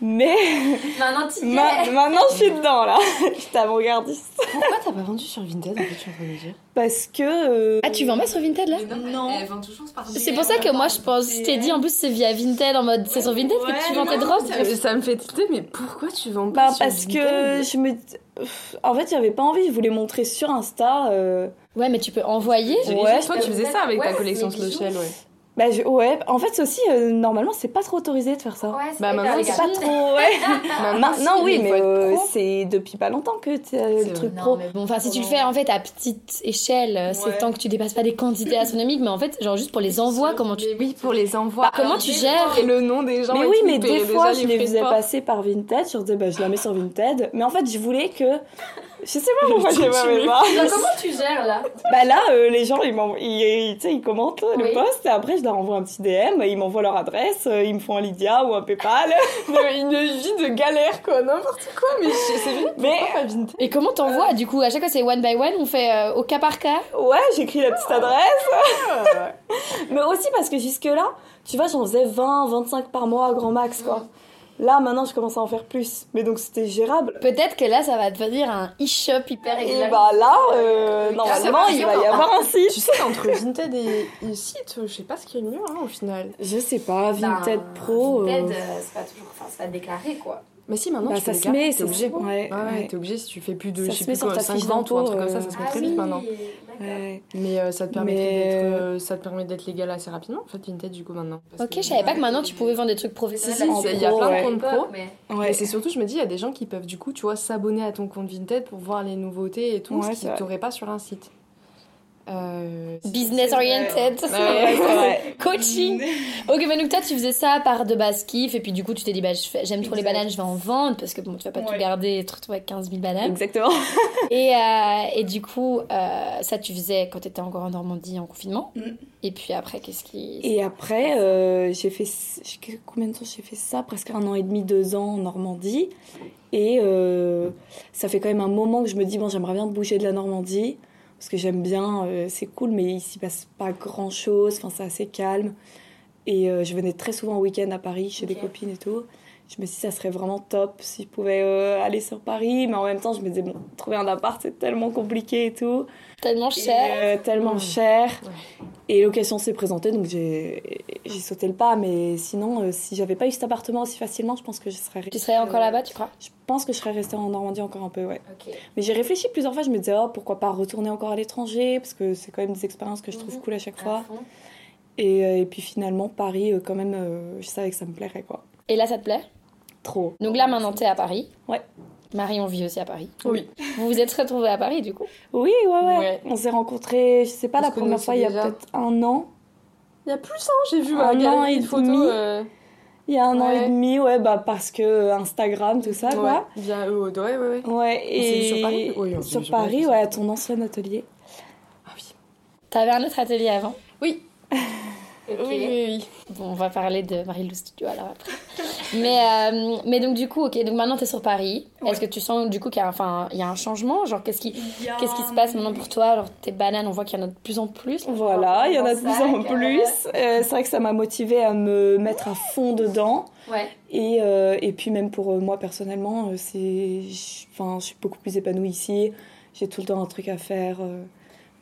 mais Maintenant, tu ma- es. maintenant, je suis dedans, là. je suis avant-gardiste. Pourquoi t'as pas vendu sur Vinted en fait, tu es en train de me dire Parce que. euh, Ah tu vends pas sur Vinted là Non. Elle vend toujours par C'est pour ça que moi je pense, je t'ai dit en plus c'est via Vinted en mode c'est sur Vinted que tu Ouais, vends tes ouais, drogues. ça, ça me fait tilter, mais pourquoi tu vends pas Bah, sur parce que je me. En fait, j'avais pas envie, je voulais montrer sur Insta. euh, Ouais mais tu peux envoyer. Ouais. Toi, tu faisais ça avec ta Ouais, collection Shell, ouais. Bah, je- ouais, en fait, c'est aussi, euh, normalement, c'est pas trop autorisé de faire ça. Ouais, c'est Bah, maintenant. C'est pas trop, ouais. Maintenant, oui, mais euh, c'est depuis pas longtemps que tu as C'est le truc Non, pro. mais bon, enfin, si tu le fais en fait à petite échelle, euh, c'est tant que tu dépasses pas des quantités astronomiques, mais en fait, genre juste pour les envois, comment tu. Mais oui, pour les envois. Bah, comment tu gères Et le nom des gens. Mais oui, tout, mais des fois, je les faisais passer par Vinted. Je leur disais, bah, je la mets sur Vinted. Mais en fait, je voulais que. Je sais pas pourquoi j'ai pas ça. Alors, comment tu gères là Bah là, euh, les gens, ils, ils, ils- tu sais, ils commentent euh, le Oui. post et après, je leur envoie un petit DM. Ils m'envoient leur adresse. euh, Ils me font un Lydia ou un Paypal. Une vie de galère, quoi, n'importe quoi. Mais je- c'est vrai, Mais Et comment t'envoies Du coup, à chaque fois, c'est one by one, on fait euh, au cas par cas. ouais, j'écris la petite adresse. Mais aussi parce que jusque-là, tu vois, j'en faisais 20, 25 par mois, grand max, quoi. Là, maintenant, je commence à en faire plus. Mais donc, c'était gérable. Peut-être que là, ça va devenir un e-shop hyper Et exact. bah là, euh, normalement, il va y avoir un site. Tu sais qu'entre Vinted et, et site, je sais pas ce qui est le mieux hein, au final. Je sais pas, Vinted Ben, Pro. euh, Vinted, euh, c'est pas toujours. Enfin, c'est pas déclaré quoi. Mais si, maintenant, bah, tu ça se met, t'es c'est obligé. Ouais, Ouais, ouais, ouais. t'es obligé si tu fais plus de Ça je se sais met plus sur quoi, ta 5 fiche ventes ou un truc comme ça, ça se met Ah très oui, vite maintenant. Ouais. Mais euh, ça te permet Mais, d'être euh, ça te permet d'être légal assez rapidement en fait Vinted du coup maintenant. Parce Ok, que- je savais pas que maintenant tu pouvais vendre des trucs Si, professionnels. si, En il y a plein ouais. de comptes pro. Mais Mais c'est surtout, je me dis, il y a des gens qui peuvent du coup, tu vois, s'abonner à ton compte Vinted pour voir les nouveautés et tout, Ouais, ce qu'ils t'auraient pas sur un site. Euh, Business oriented. Ouais. Coaching. Ok, mais donc toi, tu faisais ça par de base kiff, et puis du coup, tu t'es dit, bah, j'aime trop les bananes, je vais en vendre, parce que bon, tu vas pas tout Ouais. garder et te retrouver avec 15 000 bananes. Exactement. Et, euh, et du coup, euh, ça, tu faisais quand t'étais encore en Normandie en confinement. Mm. Et puis après, qu'est-ce qui. Et après, j'ai fait. Combien de temps j'ai fait ça? Presque un an et demi, deux ans en Normandie. Et ça fait quand même un moment que je me dis, bon, j'aimerais bien bouger de la Normandie. Parce que j'aime bien, euh, c'est cool, mais il s'y passe pas grand chose. Enfin, c'est assez calme. Et euh, je venais très souvent au week-end à Paris chez des copines et tout. Je me suis dit, ça serait vraiment top si je pouvais euh, aller sur Paris. Mais en même temps, je me disais, bon, trouver un appart, c'est tellement compliqué et tout. Tellement Et, cher. euh, tellement cher. Ouais. Et l'occasion s'est présentée, donc j'ai j'ai sauté le pas. Mais sinon, euh, si j'avais pas eu cet appartement aussi facilement, je pense que je serais restée. Tu serais encore euh, là-bas, tu crois? Je pense que je serais restée en Normandie encore un peu, ouais. Mais j'ai réfléchi plusieurs fois, je me disais, oh, pourquoi pas retourner encore à l'étranger, parce que c'est quand même des expériences que je trouve Mhm. cool à chaque fois. Et, et puis finalement, Paris, quand même, euh, je savais que ça me plairait, quoi. Et là, ça te plaît? Trop. Donc là, maintenant, t'es à Paris. Ouais. Marion vit aussi à Paris. Oui. Vous vous êtes retrouvés à Paris, du coup? Oui, ouais, ouais. Ouais. On s'est rencontrés, je sais pas, la première fois, il y a peut-être un an. Il y a plus, hein, j'ai vu Un un an et demi. euh, Il y a un an et demi, ouais, bah parce que Instagram, tout ça, ouais, quoi. via eux, ouais, ouais, ouais. Ouais, et sur Paris? Oui, on s'est sur Paris, ouais, à ton ancien atelier. Ah oui. T'avais un autre atelier avant? Oui. Oui, oui, oui. Bon, on va parler de Marie-Lou Studio alors après. mais, euh, mais donc, du coup, ok, donc maintenant t'es sur Paris. Ouais. Est-ce que tu sens du coup qu'il y, a, enfin, il y a un changement? Genre, qu'est-ce qui, qu'est-ce qui se passe maintenant pour toi? Alors, tes bananes, on voit qu'il y en a de plus en plus. Voilà, il y en a de plus en plus. Euh, c'est vrai que ça m'a motivée à me mettre à fond dedans. Ouais. Et, euh, et puis même pour moi personnellement, c'est, enfin, je suis beaucoup plus épanouie ici. J'ai tout le temps un truc à faire. euh,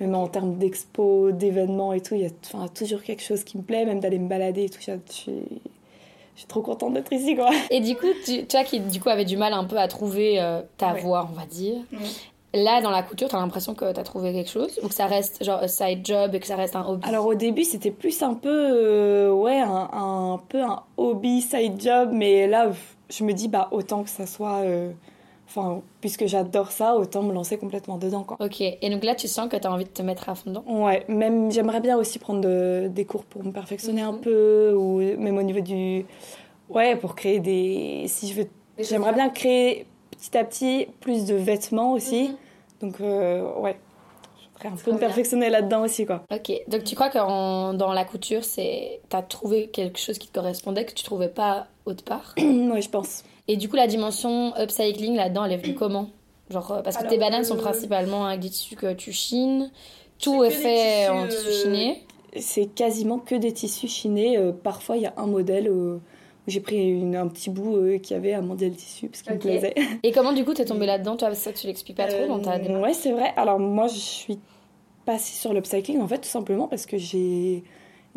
même en termes d'expo, d'événements et tout, il y a enfin, toujours quelque chose qui me plaît, même d'aller me balader et tout. Je je suis, je suis trop contente d'être ici, quoi. Et du coup, tu, toi qui du coup avais du mal un peu à trouver euh, ta Ouais. voie, on va dire. Là, dans la couture, t'as l'impression que t'as trouvé quelque chose Ou que ça reste genre un side job et que ça reste un hobby? Alors au début, c'était plus un peu, euh, ouais, un, un peu un hobby, side job, mais là, je me dis, bah, autant que ça soit, euh, enfin, puisque j'adore ça, autant me lancer complètement dedans, quoi. Ok, et donc là, tu sens que t'as envie de te mettre à fond dedans? Ouais, même j'aimerais bien aussi prendre de- des cours pour me perfectionner un Mhm. peu, ou même au niveau du, ouais, pour créer des, si je veux, j'aimerais bien créer petit à petit plus de vêtements aussi, Mhm. donc euh, ouais, je voudrais un peu me perfectionner là-dedans aussi, quoi. Ok, donc tu crois que en- dans la couture, c'est t'as trouvé quelque chose qui te correspondait que tu trouvais pas autre part? Ouais, je pense. Et du coup, la dimension upcycling là-dedans, elle est venue comment? Genre, euh, parce que Alors, tes bananes sont euh, principalement avec des tissus que tu chines, tout est fait tissus, en tissu euh, chiné. C'est quasiment que des tissus chinés. Euh, parfois, il y a un modèle euh, où j'ai pris une- un petit bout euh, qui avait à monter le tissu parce qu'il Ok. me plaisait. Et comment du coup t'es tombée là-dedans Toi, ça tu l'expliques pas trop dans ta Euh, démarche Ouais, c'est vrai. Alors, moi, je suis passée sur l'upcycling en fait, tout simplement parce que j'ai.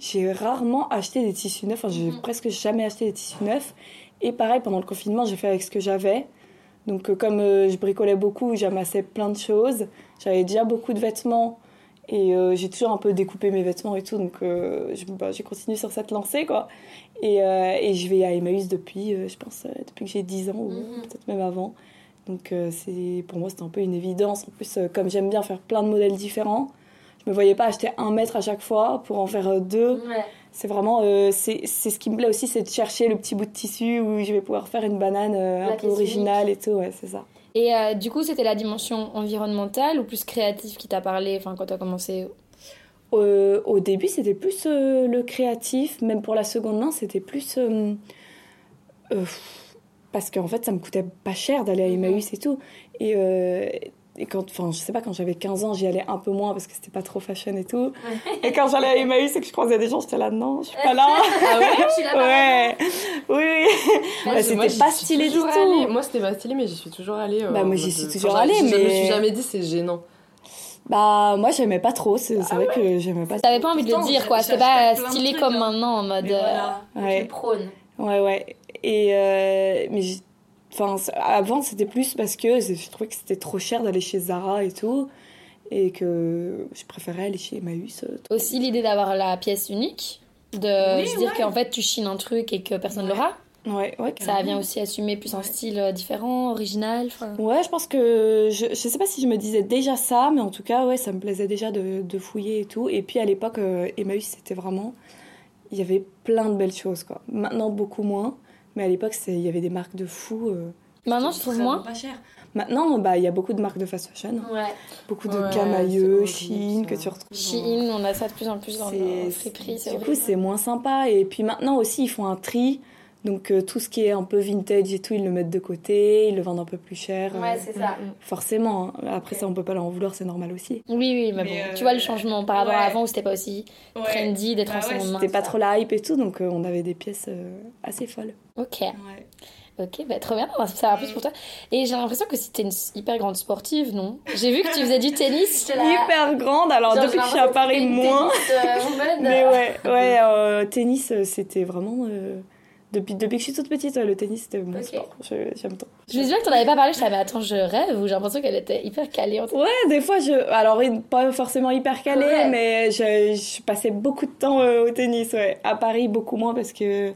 J'ai rarement acheté des tissus neufs, enfin, j'ai Mhm. presque jamais acheté des tissus neufs. Et pareil, pendant le confinement, j'ai fait avec ce que j'avais. Donc, euh, comme euh, je bricolais beaucoup, j'amassais plein de choses. J'avais déjà beaucoup de vêtements et euh, j'ai toujours un peu découpé mes vêtements et tout. Donc, euh, bah, j'ai continué sur cette lancée, quoi. Et, euh, et je vais à Emmaüs depuis, je pense, depuis que j'ai 10 ans, ou Mhm. peut-être même avant. Donc, c'est pour moi, c'était un peu une évidence. En plus, comme j'aime bien faire plein de modèles différents, me voyais pas acheter un mètre à chaque fois pour en faire euh, deux. Ouais. C'est vraiment, euh, c'est c'est ce qui me plaît aussi, c'est de chercher le petit bout de tissu où je vais pouvoir faire une banane euh, un peu originale et tout, ouais, c'est ça. Et euh, du coup, c'était la dimension environnementale ou plus créative qui t'a parlé enfin, quand t'as commencé? Euh, au début, c'était plus euh, le créatif, même pour la seconde main, c'était plus. euh, euh, parce qu'en fait, ça me coûtait pas cher d'aller à Emmaüs et tout. Et, euh, et quand, enfin, je sais pas, quand j'avais 15 ans, j'y allais un peu moins parce que c'était pas trop fashion et tout. Et quand j'allais à Emmaüs et que je croisais des gens, j'étais là, non, je suis pas là. Ah ouais Je suis là ouais, oui, oui. Moi, Bah, je- moi, c'était pas stylé du tout. allée. Moi, c'était pas stylé, mais j'y suis toujours allée. euh, Bah, moi, j'y suis toujours enfin, allée, Je me mais- suis jamais dit c'est gênant. Bah, moi, j'aimais pas trop. C'est c'est vrai que j'aimais pas T'avais pas envie de le dire quoi, c'était pas stylé comme hein. maintenant en mode. Mais voilà. euh, Ouais. prônes. Ouais, ouais. Et euh, mais enfin, avant c'était plus parce que je trouvais que c'était trop cher d'aller chez Zara et tout, et que je préférais aller chez Emmaüs. euh, Aussi l'idée d'avoir la pièce unique, de Oui, se dire ouais. qu'en fait tu chines un truc et que personne l'aura. Ouais, ouais. Ça vient aussi assumer plus un style différent, original. Ouais, je pense que je, je sais pas si je me disais déjà ça, mais en tout cas, ouais, ça me plaisait déjà de, de fouiller et tout. Et puis à l'époque, Emmaüs, c'était vraiment. Il y avait plein de belles choses, quoi. Maintenant, beaucoup moins. Mais à l'époque, il y avait des marques de fous. Maintenant, je trouve moins. Pas cher. Maintenant, bah, il y a beaucoup de marques de fast fashion. Ouais. Beaucoup de ouais, Camailleux, Shein que tu retrouves. Shein, on a ça de plus en plus dans les friperies. Du coup, c'est moins sympa. Et puis maintenant aussi, ils font un tri. Donc euh, tout ce qui est un peu vintage et tout, ils le mettent de côté, ils le vendent un peu plus cher. Ouais, c'est ça. Euh, forcément. Hein. Après ça, on peut pas leur en vouloir, c'est normal aussi. Oui, oui, mais, bon, tu vois le changement par rapport à avant où c'était pas aussi trendy d'être bah en C'était pas trop la hype et tout, donc on avait des pièces assez folles. Ok. Ok, bah, trop bien ça va plus pour toi. Et j'ai l'impression que c'était une hyper grande sportive, non? J'ai vu que tu faisais du tennis. Hyper grande, alors depuis que je suis à Paris, moins. Euh, mais ouais, ouais euh, tennis, euh, c'était vraiment. Depuis, depuis que je suis toute petite, le tennis c'était mon sport. J'aime tant. Je me souviens que t'en avais pas parlé, je savais, attends, je rêve ou j'ai l'impression qu'elle était hyper calée. En ouais, des fois, je. Alors, pas forcément hyper calée, mais je, je, passais beaucoup de temps au tennis, ouais. À Paris, beaucoup moins parce que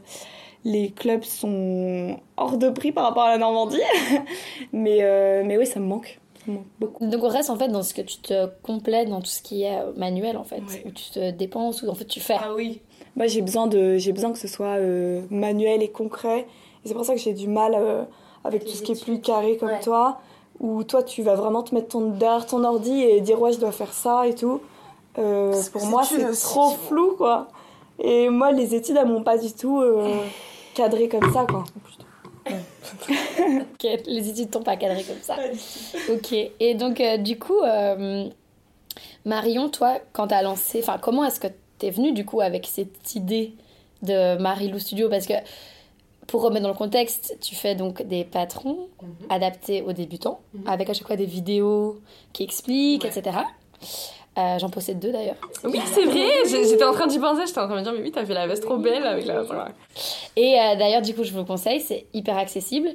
les clubs sont hors de prix par rapport à la Normandie. mais, euh, mais oui, ça me manque. beaucoup. Donc on reste en fait dans ce que tu te complètes, dans tout ce qui est manuel en fait, où tu te dépenses, où en fait tu fais. Ah oui. Moi j'ai besoin, de, j'ai besoin que ce soit euh, manuel et concret. Et c'est pour ça que j'ai du mal euh, avec tout ce qui est plus carré comme toi, où toi tu vas vraiment te mettre ton, derrière ton ordi et dire ouais je dois faire ça et tout. pour moi c'est trop flou quoi. Et moi les études elles m'ont pas du tout cadré comme ça, quoi. ok, les études t'ont pas cadré comme ça. Ok, et donc euh, du coup, euh, Marion, toi, quand t'as lancé, enfin, comment est-ce que t'es venue du coup avec cette idée de Marie-Lou Studio Parce que pour remettre dans le contexte, tu fais donc des patrons mhm. adaptés aux débutants, mhm. avec à chaque fois des vidéos qui expliquent, etc. Euh, j'en possède deux d'ailleurs. Oui, c'est vrai, j'étais en train d'y penser, j'étais en train de me dire, mais oui, t'as fait la veste trop belle avec la. Et euh, d'ailleurs, du coup, je vous conseille, c'est hyper accessible.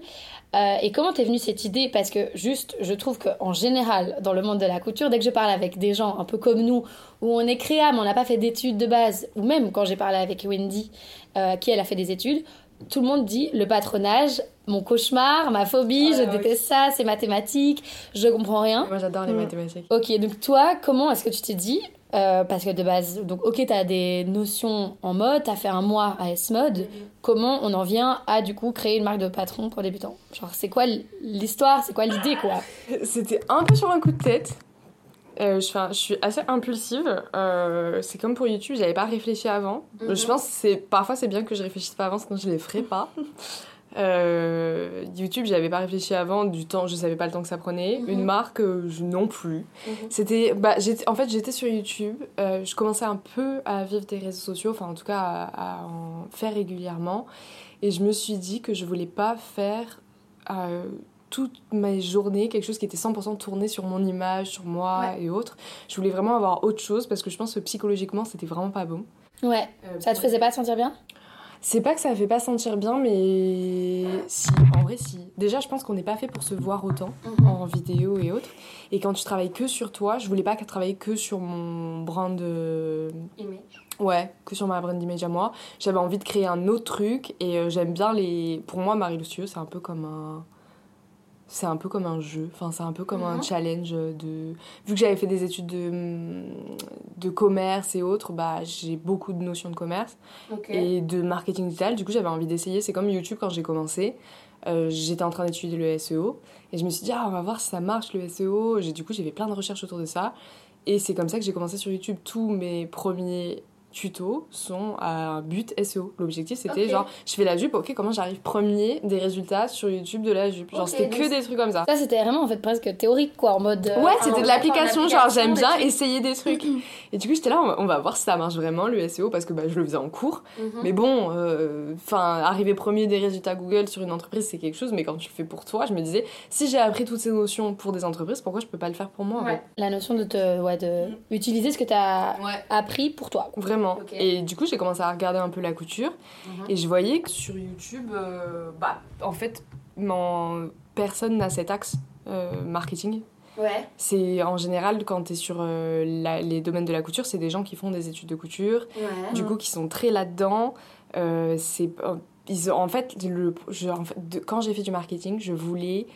Euh, et comment t'es venue cette idée? Parce que juste, je trouve qu'en général, dans le monde de la couture, dès que je parle avec des gens un peu comme nous, où on est créa, mais on n'a pas fait d'études de base, ou même quand j'ai parlé avec Wendy, qui elle a fait des études, tout le monde dit le patronage, mon cauchemar, ma phobie, je déteste ça, c'est mathématiques, je comprends rien. Moi j'adore les mm. mathématiques. Ok, donc toi, comment est-ce que tu t'es dit euh, parce que de base, donc ok, t'as des notions en mode, t'as fait un mois à S-Mode, mm-hmm. comment on en vient à du coup créer une marque de patron pour débutants? Genre, c'est quoi l'histoire? C'est quoi l'idée quoi? C'était un peu sur un coup de tête. Euh, je, je, suis assez impulsive. Euh, c'est comme pour YouTube, j'avais pas réfléchi avant. Mhm. Je pense que parfois c'est bien que je réfléchisse pas avant, sinon je les ferais pas. euh, YouTube, j'avais pas réfléchi avant, du temps, je savais pas le temps que ça prenait. Mhm. Une marque, euh, non plus. Mhm. C'était, bah, en fait, j'étais sur YouTube. je commençais un peu à vivre des réseaux sociaux, enfin en tout cas à, à, en faire régulièrement. Et je me suis dit que je voulais pas faire toute ma journée quelque chose qui était 100% tourné sur mon image, sur moi et autres. Je voulais vraiment avoir autre chose parce que je pense que psychologiquement c'était vraiment pas bon. Ouais. Euh, ça te faisait pas sentir bien? C'est pas que ça fait pas sentir bien, mais si, en vrai, si. Déjà, je pense qu'on n'est pas fait pour se voir autant mhm. en vidéo et autres. Et quand tu travailles que sur toi, je voulais pas travailler que sur mon brand. Image. Ouais, que sur ma brand image à moi. J'avais envie de créer un autre truc et euh, j'aime bien les. Pour moi, Marie Lucieux, c'est un peu comme un c'est un peu comme un jeu, enfin c'est un peu comme un mhm. challenge de vu que j'avais fait des études de, de commerce et autres, bah j'ai beaucoup de notions de commerce et de marketing digital. Du coup, j'avais envie d'essayer, c'est comme YouTube quand j'ai commencé. Euh, j'étais en train d'étudier le SEO et je me suis dit ah, on va voir si ça marche le SEO. Du coup, j'ai fait plein de recherches autour de ça et c'est comme ça que j'ai commencé sur YouTube tous mes premiers tutos sont à un but SEO. L'objectif c'était genre je fais la jupe, ok comment j'arrive premier des résultats sur YouTube de la jupe? Genre c'était que des trucs comme ça. Ça c'était vraiment en fait presque théorique quoi en mode. Euh, ouais c'était de l'application genre j'aime bien essayer des trucs. et du coup j'étais là on va, voir si ça marche vraiment le SEO parce que bah, je le faisais en cours. Mhm. Mais bon euh, enfin arriver premier des résultats Google sur une entreprise c'est quelque chose mais quand tu le fais pour toi je me disais si j'ai appris toutes ces notions pour des entreprises pourquoi je peux pas le faire pour moi La notion de te ouais, de mhm. utiliser ce que tu as appris pour toi. Vraiment et du coup, j'ai commencé à regarder un peu la couture. Mhm. Et je voyais que sur YouTube, euh, bah, en fait, personne n'a cet axe euh, marketing. Ouais. C'est en général, quand tu es sur euh, les domaines de la couture, c'est des gens qui font des études de couture, du coup, qui sont très là-dedans. c'est ils, en fait, le, en fait quand j'ai fait du marketing, je voulais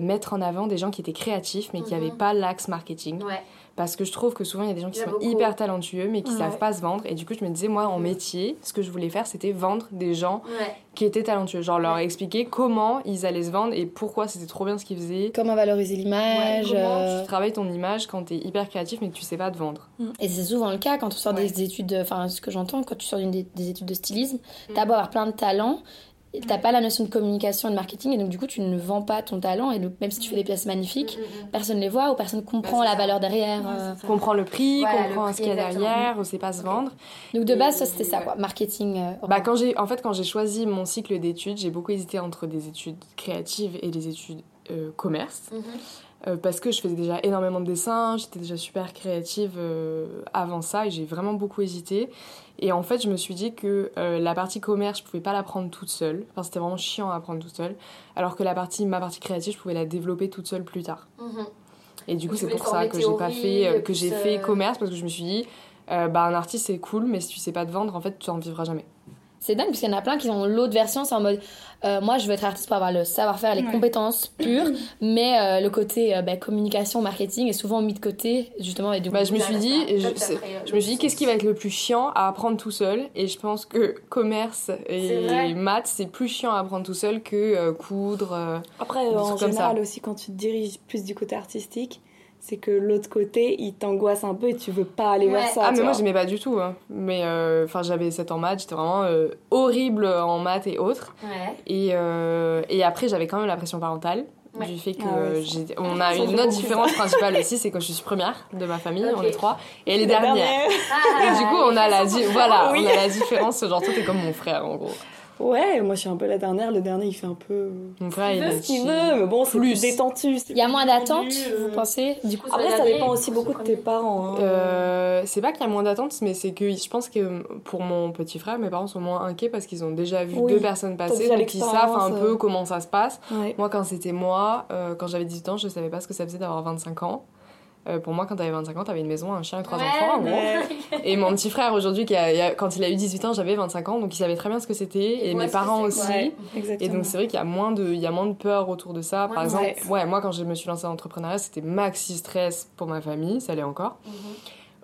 mettre en avant des gens qui étaient créatifs mais qui n'avaient mhm. pas l'axe marketing. Ouais parce que je trouve que souvent il y a des gens qui sont hyper talentueux mais qui savent pas se vendre. Et du coup je me disais moi en métier ce que je voulais faire c'était vendre des gens qui étaient talentueux. Genre leur expliquer comment ils allaient se vendre et pourquoi c'était trop bien ce qu'ils faisaient. Comment valoriser l'image comment euh, tu travailles ton image quand tu es hyper créatif mais que tu sais pas te vendre. Et c'est souvent le cas quand tu sors des études enfin ce que j'entends quand tu sors des, des, études de stylisme mm. t'as beau avoir plein de talents t'as pas la notion de communication et de marketing et donc du coup tu ne vends pas ton talent et même si tu fais des pièces magnifiques mm, mm, mm. personne les voit ou personne comprend la valeur derrière euh. comprend le prix comprend ce qu'il y a derrière ou sait pas se vendre donc de base ça c'était ça quoi marketing euh, bah quand j'ai en fait quand j'ai choisi mon cycle d'études j'ai beaucoup hésité entre des études créatives et des études euh, commerce mm-hmm. parce que je faisais déjà énormément de dessins, j'étais déjà super créative avant ça et j'ai vraiment beaucoup hésité. Et en fait, je me suis dit que euh, la partie commerce, je pouvais pas la prendre toute seule. Enfin, c'était vraiment chiant à apprendre toute seule. Alors que la partie, ma partie créative, je pouvais la développer toute seule plus tard. Mhm. Et du coup, c'est pour ça que j'ai pas fait, euh, que j'ai fait commerce parce que je me suis dit, euh, bah un artiste c'est cool, mais si tu sais pas te vendre, en fait, tu en vivras jamais. C'est dingue, parce qu'il y en a plein qui ont l'autre version, c'est en mode euh, moi je veux être artiste pour avoir le savoir-faire, les compétences pures, mais euh, le côté euh, bah, communication, marketing est souvent mis de côté, justement. Et du bah, je me suis dit, je, je, me suis dit qu'est-ce qui va être le plus chiant à apprendre tout seul, et je pense que commerce et maths c'est plus chiant à apprendre tout seul que coudre. Après, en général aussi, quand tu te diriges plus du côté artistique, c'est que l'autre côté, il t'angoisse un peu et tu veux pas aller vers ça. Ah, mais moi, j'aimais pas du tout. Hein. Mais euh, enfin, j'avais 7 en maths, j'étais vraiment euh, horrible en maths et autres. Et, euh, et après, j'avais quand même la pression parentale. Du fait que ah on a une autre différence principale aussi, c'est que je suis première de ma famille, on est trois, et elle est dernière. et du coup, on a la, voilà, on a la différence, genre toi t'es comme mon frère en gros. Ouais, moi je suis un peu la dernière. Le dernier il fait un peu. Mon frère il, fait ce qu'il veut, mais bon, c'est plus détentu. Il y a moins d'attente, vous euh. pensez? Du coup, après ça dépend aussi beaucoup de tes parents. Hein. Euh, c'est pas qu'il y a moins d'attente, mais c'est que je pense que pour mon petit frère, mes parents sont moins inquiets parce qu'ils ont déjà vu deux personnes passer, donc ils savent un peu euh. comment ça se passe. Moi, quand c'était moi, quand j'avais 18 ans, je savais pas ce que ça faisait d'avoir 25 ans. Euh, pour moi, quand t'avais 25 ans, t'avais une maison, un chien et trois enfants, en gros. Et mon petit frère, aujourd'hui, qui a, quand il a eu 18 ans, j'avais 25 ans, donc il savait très bien ce que c'était, et mes parents aussi. et donc, c'est vrai qu'il y, a moins de, il y a moins de peur autour de ça. Par exemple, ouais, moi, quand je me suis lancée en entrepreneuriat, c'était maxi stress pour ma famille, ça l'est encore. Mhm.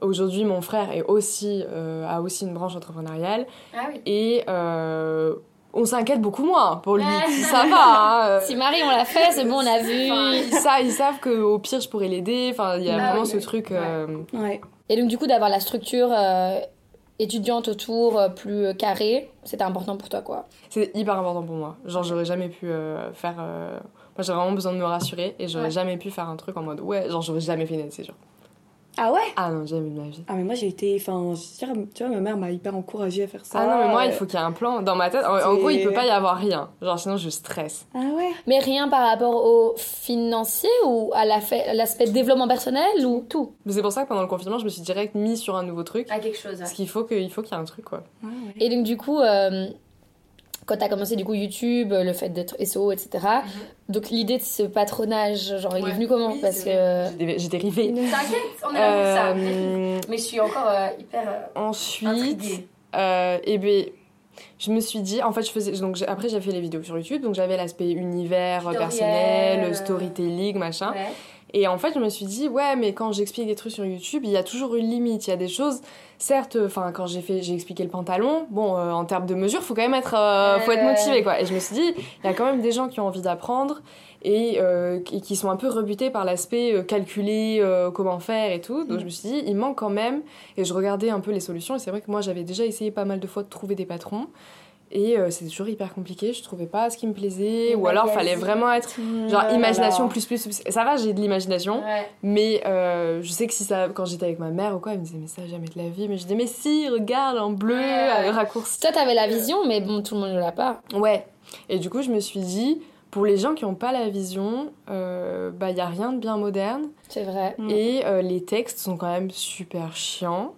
Aujourd'hui, mon frère est aussi, euh, a aussi une branche entrepreneuriale. Ah oui. Et euh, on s'inquiète beaucoup moins pour lui. ça va. Hein, euh. Si Marie, on l'a fait, c'est bon, on a vu. ils, savent, ils savent qu'au pire, je pourrais l'aider. Enfin, il y a bah vraiment ce truc. Euh, Et donc, du coup, d'avoir la structure euh, étudiante autour plus carrée, c'était important pour toi, quoi C'est hyper important pour moi. Genre, j'aurais jamais pu faire. Moi, j'ai vraiment besoin de me rassurer et j'aurais jamais pu faire un truc en mode ouais, genre, j'aurais jamais fait une c'est sûr. Ah ouais? Ah non, jamais de ma vie. Ah mais moi j'ai été, enfin, tu vois, ma mère m'a hyper encouragée à faire ça. Ah non, mais moi il faut qu'il y ait un plan dans ma tête. En, gros, il peut pas y avoir rien. Genre sinon je stresse. Ah ouais? Mais rien par rapport au financier ou à l'aspect développement personnel ou tout? C'est pour ça que pendant le confinement, je me suis direct mis sur un nouveau truc. À quelque chose. Parce qu'il faut qu'il faut qu'il y ait un truc quoi. Ah Et donc du coup, euh, quand t'as commencé du coup YouTube, le fait d'être SO, etc. Donc l'idée de ce patronage, genre il est venu comment Parce que j'ai dérivé. T'inquiète, on est euh, ça. Mais je suis encore euh, hyper. Euh, ensuite, euh, et eh ben, je me suis dit, en fait, je faisais donc après j'ai fait les vidéos sur YouTube, donc j'avais l'aspect univers personnel, storytelling, machin. Et en fait, je me suis dit, ouais, mais quand j'explique des trucs sur YouTube, il y a toujours une limite. Il y a des choses, certes, enfin, quand j'ai fait, j'ai expliqué le pantalon, bon, euh, en termes de mesure, faut quand même être, euh, faut être motivé, quoi. Et je me suis dit, il y a quand même des gens qui ont envie d'apprendre et, euh, qui sont un peu rebutés par l'aspect calculer comment faire et tout. Donc je me suis dit, il manque quand même. Et je regardais un peu les solutions. Et c'est vrai que moi, j'avais déjà essayé pas mal de fois de trouver des patrons. Et euh, c'était toujours hyper compliqué, je trouvais pas ce qui me plaisait, ou alors fallait vraiment être genre imagination plus plus, Ça va, j'ai de l'imagination, mais euh, je sais que si ça, quand j'étais avec ma mère ou quoi, elle me disait mais ça jamais de la vie, mais je disais mais si, regarde en bleu, ouais. raccourci. Toi t'avais la vision, mais bon tout le monde ne l'a pas. Ouais. Et du coup je me suis dit pour les gens qui n'ont pas la vision, euh, bah il y a rien de bien moderne. C'est vrai. Et les textes sont quand même super chiants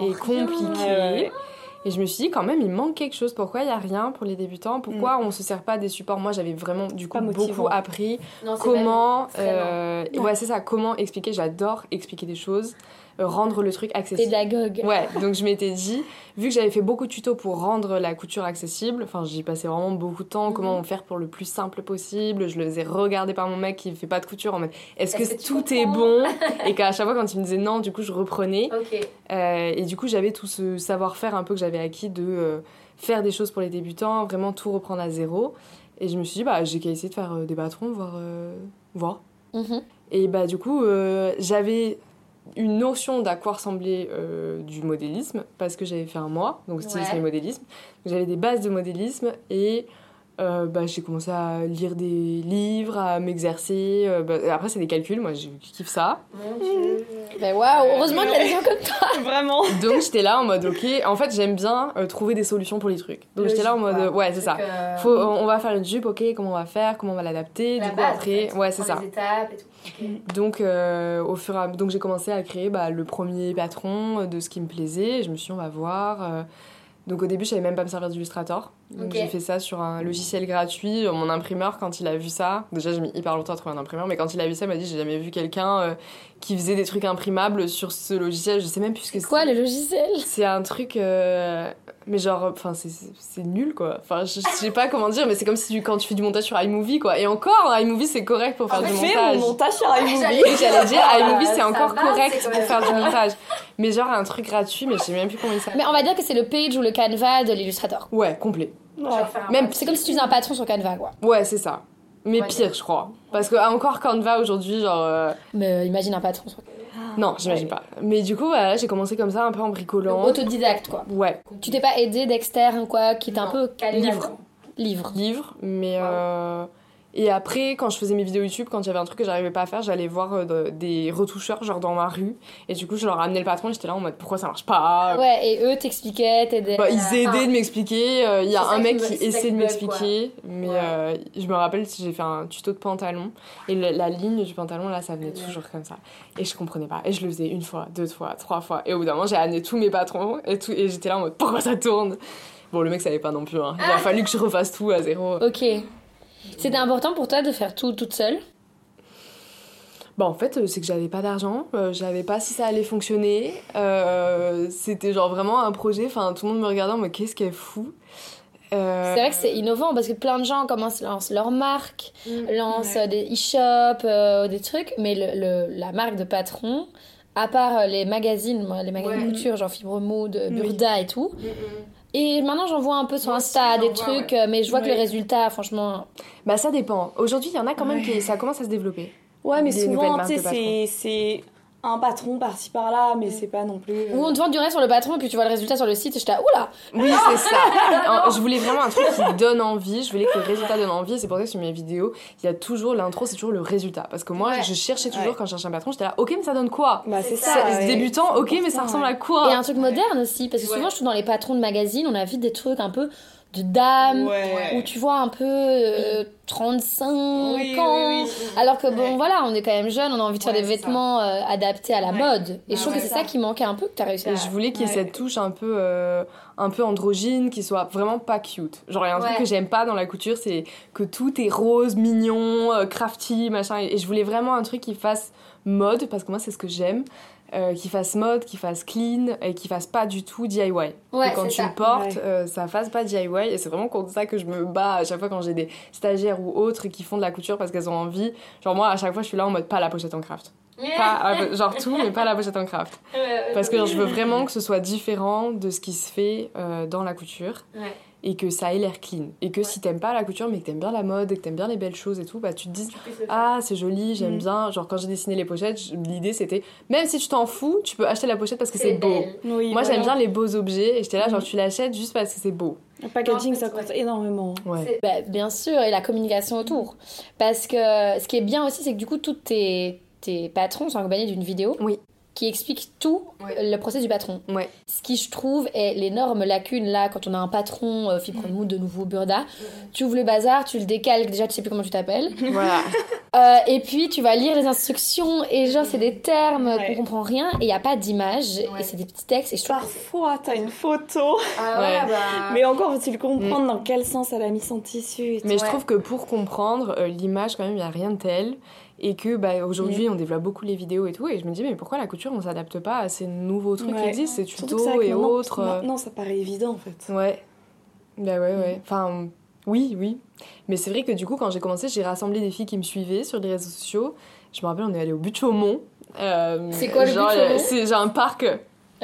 et, compliqués. Et je me suis dit, quand même, il manque quelque chose. Pourquoi il n'y a rien pour les débutants? Pourquoi mm. on ne se sert pas des supports? Moi, j'avais vraiment, du coup, beaucoup appris comment. Euh, ouais, c'est ça, comment expliquer. J'adore expliquer des choses. Rendre le truc accessible. Pédagogue. Ouais, donc je m'étais dit, vu que j'avais fait beaucoup de tutos pour rendre la couture accessible, enfin j'y passais vraiment beaucoup de temps, Mhm. comment faire pour le plus simple possible, je le faisais regarder par mon mec qui fait pas de couture en mode est-ce que, tout est bon Et qu'à chaque fois quand il me disait non, du coup je reprenais. Euh, et du coup j'avais tout ce savoir-faire un peu que j'avais acquis de euh, faire des choses pour les débutants, vraiment tout reprendre à zéro. Et je me suis dit, bah j'ai qu'à essayer de faire euh, des patrons, voir. euh, voir. Mhm. Et bah du coup, euh, j'avais une notion d'à quoi ressemblait euh, du modélisme, parce que j'avais fait un mois, donc stylisme Ouais. et modélisme. J'avais des bases de modélisme et euh, bah, j'ai commencé à lire des livres, à m'exercer. euh, bah, après, c'est des calculs, moi je kiffe ça. Ben waouh, heureusement qu'il y a des gens comme toi. Vraiment. Donc j'étais là en mode, ok, en fait j'aime bien euh, trouver des solutions pour les trucs. Donc j'étais là en mode, ouais, c'est ça. euh, Faut, on va faire une jupe, ok, comment on va faire, comment on va l'adapter, du coup après, ouais, c'est ça. étapes et tout. Donc, euh, au fur et à... donc j'ai commencé à créer bah, le premier patron de ce qui me plaisait. Je me suis dit, on va voir. Donc au début, je savais même pas me servir d'Illustrator. Donc Ok. j'ai fait ça sur un logiciel gratuit. Mon imprimeur, quand il a vu ça, déjà j'ai mis hyper longtemps à trouver un imprimeur, mais quand il a vu ça, il m'a dit, j'ai jamais vu quelqu'un euh, qui faisait des trucs imprimables sur ce logiciel. Je sais même plus ce que c'est. Quoi, le logiciel? C'est un truc, euh, mais genre, enfin, c'est- nul quoi. Enfin, je, je sais pas comment dire, mais c'est comme si tu- quand tu fais du montage sur iMovie quoi. Et encore, iMovie c'est correct pour faire du Fais montage. mon montage sur iMovie. Oui, j'allais dire, iMovie c'est encore va, correct pour faire du montage. Mais genre un truc gratuit, mais je sais même plus comment il s'appelle. Mais on va dire que c'est le page ou le Canva de l'illustrator. Ouais, complet. Même, c'est comme si tu faisais un patron sur Canva, quoi. Ouais, c'est ça. Mais Ouais. pire, je crois. Parce que ah, encore Canva aujourd'hui, genre. euh, Mais euh, imagine un patron sur Non, j'imagine pas. Mais du coup, voilà, j'ai commencé comme ça, un peu en bricolant. Autodidacte, quoi. Ouais, Tu t'es pas aidé d'externe quoi, qui t'a un peu calé Livre. Livre. livre, mais. euh, Et après, quand je faisais mes vidéos YouTube, quand il y avait un truc que j'arrivais pas à faire, j'allais voir euh, de- des retoucheurs, genre dans ma rue. Et du coup, je leur amenais le patron et j'étais là en mode pourquoi ça marche pas? Ouais, et eux t'expliquaient, t'aidaient. Bah, ils Enfin, aidaient de m'expliquer. euh, Il y a un mec me- qui essaie de m'expliquer, mais Ouais. euh, je me rappelle j'ai fait un tuto de pantalon et la ligne du pantalon là, ça venait toujours comme ça. Et je comprenais pas. Et je le faisais une fois, deux fois, trois fois. Et au bout d'un moment, j'ai amené tous mes patrons et, tout, et j'étais là en mode pourquoi ça tourne? Bon, le mec savait pas non plus. Hein. Il a fallu que je refasse tout à zéro. Ok. C'était important pour toi de faire tout toute seule? Bah en fait, euh, c'est que j'avais pas d'argent, euh, j'avais pas si ça allait fonctionner. euh, C'était genre vraiment un projet. Enfin, tout le monde me regardait mode qu'est-ce qu'elle fout? Euh, C'est vrai que c'est innovant parce que plein de gens commencent lancent leur marque, Mm. lancent des e-shops, euh, des trucs, mais le, le- la marque de patron, à part les magazines, les magazines Ouais. couture, genre Fibre Mood, Oui. Burda et tout. Et maintenant j'en vois un peu sur Moi Insta aussi, des trucs, euh, mais je vois que Ouais. les résultats, franchement. Bah ça dépend. Aujourd'hui, il y en a quand même Ouais. qui ça commence à se développer. Ouais, mais Des souvent, tu sais, c'est- c'est un patron par-ci par-là, mais c'est pas non plus. euh, Ou on te vend du rêve sur le patron et puis tu vois le résultat sur le site et je t'ai oula Oui, c'est ça. Non, je voulais vraiment un truc qui donne envie. Je voulais que le résultat donne envie. C'est pour ça que sur mes vidéos, il y a toujours l'intro, c'est toujours le résultat. Parce que moi, Ouais. je cherchais toujours Ouais. quand je cherchais un patron, j'étais là, ok, mais ça donne quoi? Bah, c'est ça. ça, ouais. débutant, ok, mais ça ressemble ouais. à quoi? Et un truc moderne aussi, parce que souvent je trouve dans les patrons de magazines, on a vite des trucs un peu de dames, Ouais. où tu vois un peu euh, 35 Oui, ans. oui, oui. Alors que bon, Ouais. voilà, on est quand même jeune, on a envie de faire Ouais, des vêtements euh, adaptés à la Ouais. mode. Et je trouve ouais, que c'est ça. ça qui manquait un peu, que t'as réussi à. Et je voulais qu'il y ait Ouais. cette touche un peu, euh, un peu androgyne, qui soit vraiment pas cute. Genre, il y a un Ouais. truc que j'aime pas dans la couture, c'est que tout est rose, mignon, euh, crafty, machin. Et je voulais vraiment un truc qui fasse mode, parce que moi, c'est ce que j'aime. Euh, qui fasse mode, qui fasse clean et qui fasse pas du tout DIY. Ouais, que quand tu ça. le portes, Ouais. euh, ça fasse pas DIY et c'est vraiment contre ça que je me bats à chaque fois quand j'ai des stagiaires ou autres qui font de la couture parce qu'elles ont envie. Genre moi à chaque fois je suis là en mode pas la pochette en craft. Pas, euh, genre tout mais pas la pochette en craft. Parce que genre, je veux vraiment que ce soit différent de ce qui se fait euh, dans la couture Ouais. Et que ça ait l'air clean. Et que si t'aimes pas la couture mais que t'aimes bien la mode et que t'aimes bien les belles choses et tout, bah tu te dis ah c'est joli, j'aime Mm. bien. Genre quand j'ai dessiné les pochettes, je- l'idée c'était même si tu t'en fous, tu peux acheter la pochette parce que c'est beau. Oui, Moi voilà. j'aime bien les beaux objets et j'étais là genre Mm. tu l'achètes juste parce que c'est beau. Le packaging, En fait, ça compte ouais. énormément. Ouais. Bah, bien sûr, et la communication autour. Parce que ce qui est bien aussi, c'est que du coup, tous tes, tes patrons sont accompagnés d'une vidéo Oui. Qui explique tout Ouais. le process du patron. Ouais. Ce qui, je trouve, est l'énorme lacune là, quand on a un patron euh, fibre mood de nouveau Burda. Tu ouvres le bazar, tu le décalques, déjà tu sais plus comment tu t'appelles. voilà. Euh, et puis tu vas lire les instructions, et genre c'est des termes Ouais. qu'on comprend rien, et il n'y a pas d'image, et c'est des petits textes, et je trouve. Parfois, t'as une photo, Ah ouais, bah. mais encore faut-il comprendre dans quel sens elle a mis son tissu. et Mais je trouve que pour comprendre euh, l'image quand même il y a rien de tel Et que bah, aujourd'hui, on développe beaucoup les vidéos et tout. Et je me dis, mais pourquoi la couture, on s'adapte pas à ces nouveaux trucs qui existent, ces tutos et autres Non, ça paraît évident en fait. Ouais. Bah ouais, ouais. Enfin, oui, oui. Mais c'est vrai que du coup, quand j'ai commencé, j'ai rassemblé des filles qui me suivaient sur les réseaux sociaux. Je me rappelle, on est allé au but Chaumont. Euh, c'est quoi le but Chaumont? C'est genre un parc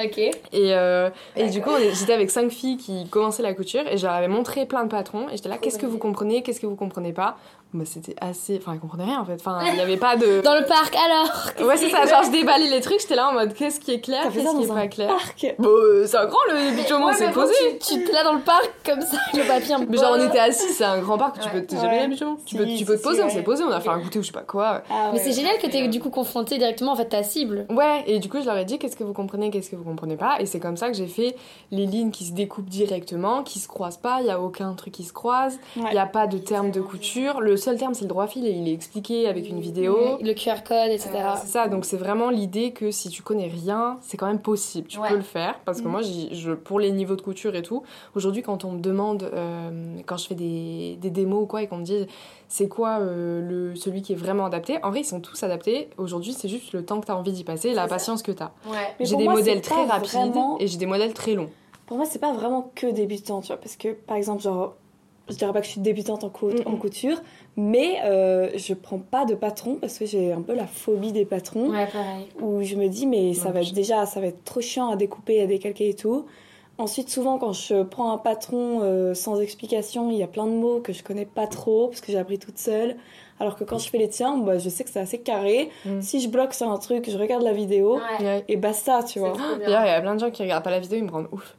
Ok. Et, euh, et du coup, j'étais avec cinq filles qui commençaient la couture et je leur avais montré plein de patrons. Et j'étais là, qu'est-ce que vous comprenez, qu'est-ce que vous comprenez pas? Bah, C'était assez. Enfin, ils comprenaient rien en fait. Enfin, il n'y avait pas de. Dans le parc alors Ouais, c'est ça. Genre, je déballais les trucs, j'étais là en mode, qu'est-ce qui est clair, qu'est-ce qui est pas clair? parc? Bon, euh, c'est un grand le Bichomont, c'est posé. Tu, te là dans le parc comme ça, le papier un peu. Mais genre, on était assis, c'est un grand parc, tu peux. T'es jamais là, Tu peux, tu peux te poser, on s'est posé, on a fait un goûter ou je sais pas quoi. Ah mais c'est génial que t'aies du coup confronté directement en fait ta cible. Ouais, et du coup, je leur ai dit, qu'est-ce que vous comprenez, qu'est-ce que vous comprenez pas? Et c'est comme ça que j'ai fait les lignes qui se découpent directement, qui se croisent pas, il y a aucun truc qui se croise, il y a pas de terme de couture. Le seul terme, c'est le droit fil et il est expliqué avec une vidéo. Le QR code, etc. c'est ça, donc c'est vraiment l'idée que si tu connais rien, c'est quand même possible. Tu peux le faire parce que mm. moi, je, pour les niveaux de couture et tout, aujourd'hui, quand on me demande, euh, quand je fais des, des démos ou quoi, et qu'on me dit c'est quoi euh, le, celui qui est vraiment adapté, en vrai, ils sont tous adaptés. Aujourd'hui, c'est juste le temps que tu as envie d'y passer et la patience que tu as. J'ai des modèles très rapides et j'ai des modèles très longs. Pour moi, c'est pas vraiment que débutant, tu vois, parce que par exemple, genre, je dirais pas que je suis débutante en, en couture, mais euh, je prends pas de patron parce que j'ai un peu la phobie des patrons. Ouais, pareil. Où je me dis, mais ça va être, déjà, ça va être trop chiant à découper, à décalquer et tout. Ensuite, souvent, quand je prends un patron euh, sans explication, il y a plein de mots que je connais pas trop parce que j'ai appris toute seule. Alors que quand je fais les tiens, bah, je sais que c'est assez carré. Mm. Si je bloque sur un truc, je regarde la vidéo et basta, tu vois. D'ailleurs, il y a plein de gens qui regardent pas la vidéo, ils me rendent ouf.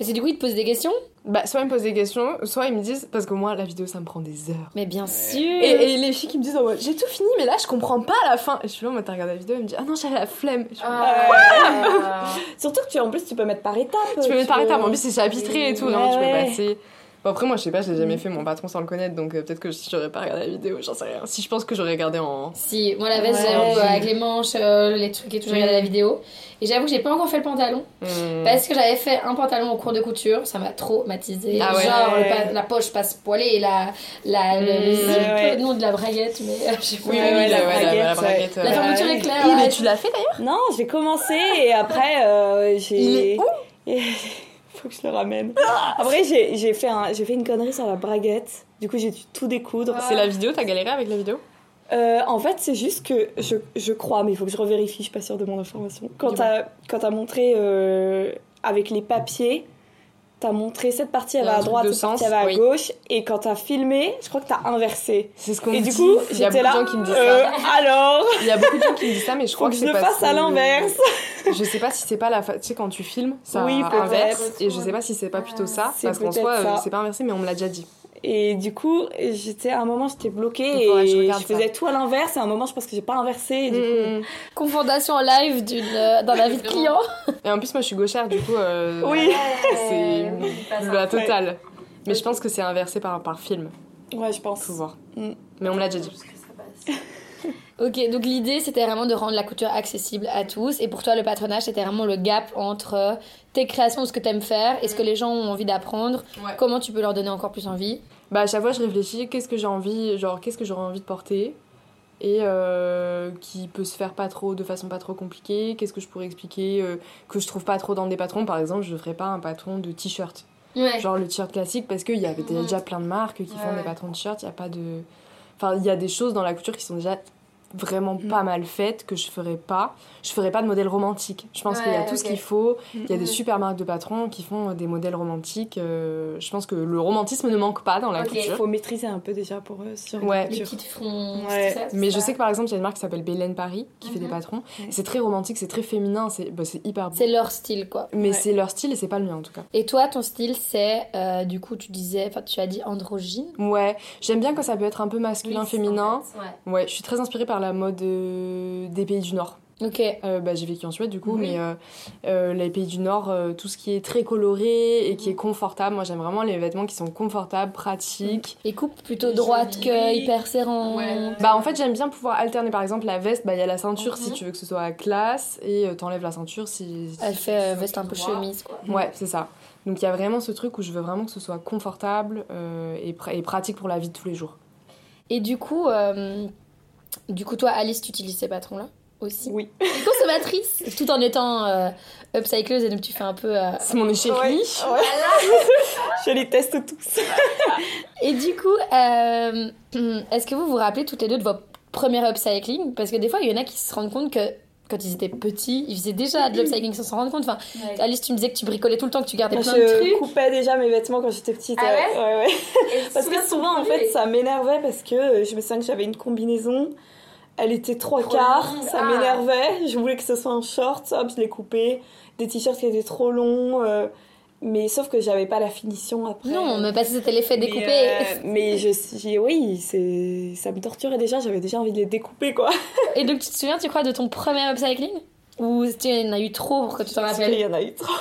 Parce que du coup, ils te posent des questions Bah, soit ils me posent des questions, soit ils me disent, parce que moi, la vidéo, ça me prend des heures. Mais bien sûr Et, les filles qui me disent, oh, j'ai tout fini, mais là, je comprends pas la fin. Et je suis là, moi, t'as regardé la vidéo, elle me dit, ah non, j'avais la flemme. Ah. Surtout que tu, en plus, tu peux mettre par étapes. Tu peux mettre par étapes, en plus, c'est chapitré et tout, non, tu peux passer. Bon, après, moi, je sais pas, j'ai jamais fait mon patron sans le connaître, donc euh, peut-être que si j'aurais pas regardé la vidéo, j'en sais rien. Si je pense que j'aurais regardé en. Si, moi, la veste, ouais. avec les manches, euh, les trucs et tout, j'ai regardé la vidéo. Et j'avoue que j'ai pas encore fait le pantalon. Hmm. Parce que j'avais fait un pantalon au cours de couture, ça m'a traumatisé. Ah Genre, la poche passe poilée et la, la, le, le nom de la braguette, mais euh, Oui, oui, la, la, braguette. La fermeture est claire. Mais tu l'as fait d'ailleurs? Non, j'ai commencé et après, j'ai. Il est où? faut que je le ramène. Après, j'ai fait, un, fait une connerie sur la braguette. Du coup, j'ai dû tout découdre. C'est la vidéo T'as galéré avec la vidéo? Euh, en fait, c'est juste que je, je, crois, mais il faut que je revérifie, je suis pas sûre de mon information. Quand t'as as montré euh, avec les papiers, t'as montré cette partie elle va à droite, cette partie elle va à gauche, et quand t'as filmé, je crois que t'as inversé. C'est ce qu'on Et du coup, j'étais là. Qui me disent euh, alors Il y a beaucoup de gens qui me disent ça, mais je crois que, que je le fasse à l'inverse. Je sais pas si c'est pas la. Tu sais, quand tu filmes, ça oui, inverse, et je sais pas si c'est pas plutôt ça, parce qu'en soi, euh, c'est pas inversé, mais on me l'a déjà dit. Et du coup, j'étais à un moment, j'étais bloquée et je, faisais tout à l'inverse. Et à un moment, je pense que j'ai pas inversé. Et du coup... Mm. Confondation en live d'une euh, dans la vie de client. Et en plus, moi, je suis gauchère, du coup, euh, oui. c'est la totale. Mais je pense que c'est inversé par, par film. Ouais, je pense. Faut voir. Mm. Mais on me l'a déjà dit. Ok, donc l'idée c'était vraiment de rendre la couture accessible à tous. Et pour toi, le patronage c'était vraiment le gap entre tes créations, ce que tu aimes faire et ce que les gens ont envie d'apprendre. Comment tu peux leur donner encore plus envie? Bah, à chaque fois je réfléchis, qu'est-ce que j'ai envie, genre, qu'est-ce que j'aurais envie de porter? Et euh, qui peut se faire pas trop de façon pas trop compliquée. Qu'est-ce que je pourrais expliquer euh, que je trouve pas trop dans des patrons? Par exemple je ferais pas un patron de t-shirt. Genre le t-shirt classique parce qu'il y avait déjà plein de marques qui font des patrons de t-shirt il y a pas de enfin il y a des choses dans la couture qui sont déjà vraiment mm. pas mal faite que je ferais pas. Je ferais pas de modèle romantique. Je pense qu'il y a tout ce qu'il faut. Il y a des mm. super marques de patrons qui font des modèles romantiques. Euh, je pense que le romantisme ne manque pas dans la couture. Il faut maîtriser un peu déjà pour eux sur ouais. Les petites fronts. Mais je sais que par exemple, il y a une marque qui s'appelle Bélène Paris qui fait des mhm. patrons. C'est très romantique, c'est très féminin, c'est bah, hyper beau. C'est leur style quoi. Mais c'est leur style et c'est pas le mien en tout cas. Et toi, ton style, c'est euh, du coup, tu disais, enfin, tu as dit androgyne? Ouais, j'aime bien que ça peut être un peu masculin, féminin. ouais. je suis très inspirée par la mode des pays du Nord. Ok. Euh, bah, j'ai vécu en Suède du coup, mais euh, euh, les pays du Nord, tout ce qui est très coloré et qui est confortable. Moi j'aime vraiment les vêtements qui sont confortables, pratiques. Et coupe plutôt droite que hyper serrant. Bah en fait j'aime bien pouvoir alterner par exemple la veste, bah il y a la ceinture si mhm. tu veux que ce soit à classe et t'enlèves la ceinture si. Elle fait veste un peu chemise quoi. Ouais, c'est ça. Donc il y a vraiment ce truc où je veux vraiment que ce soit confortable et, et pratique pour la vie de tous les jours. Et du coup, Du coup, toi, Alice, tu utilises ces patrons-là aussi Oui. Consommatrice, tout en étant euh, upcycleuse, et donc tu fais un peu. euh, C'est mon échec. Je les teste tous. Et du coup, euh, est-ce que vous vous rappelez toutes les deux de vos premiers upcycling? Parce que des fois, il y en a qui se rendent compte que quand ils étaient petits, ils faisaient déjà de l'upcycling sans s'en rendre compte. Enfin, Alice, tu me disais que tu bricolais tout le temps, que tu gardais plein de je trucs. coupais déjà mes vêtements quand j'étais petite. Ah ouais ouais, ouais. Parce que souvent, en fait, ça m'énervait parce que euh, je me souviens que j'avais une combinaison. Elle était trois quarts, ça Ah. m'énervait. Je voulais que ce soit un short, hop, je l'ai coupé. Des t-shirts qui étaient trop longs. euh, mais sauf que j'avais pas la finition après. Non, mais parce que c'était l'effet Mais, découpé. euh, mais je j'ai- oui, c'est ça me torturait déjà, j'avais déjà envie de les découper quoi. Et donc, tu te souviens, tu crois, de ton premier upcycling? Ou tu en as eu trop pour que tu t'en rappelles? y en a eu trop.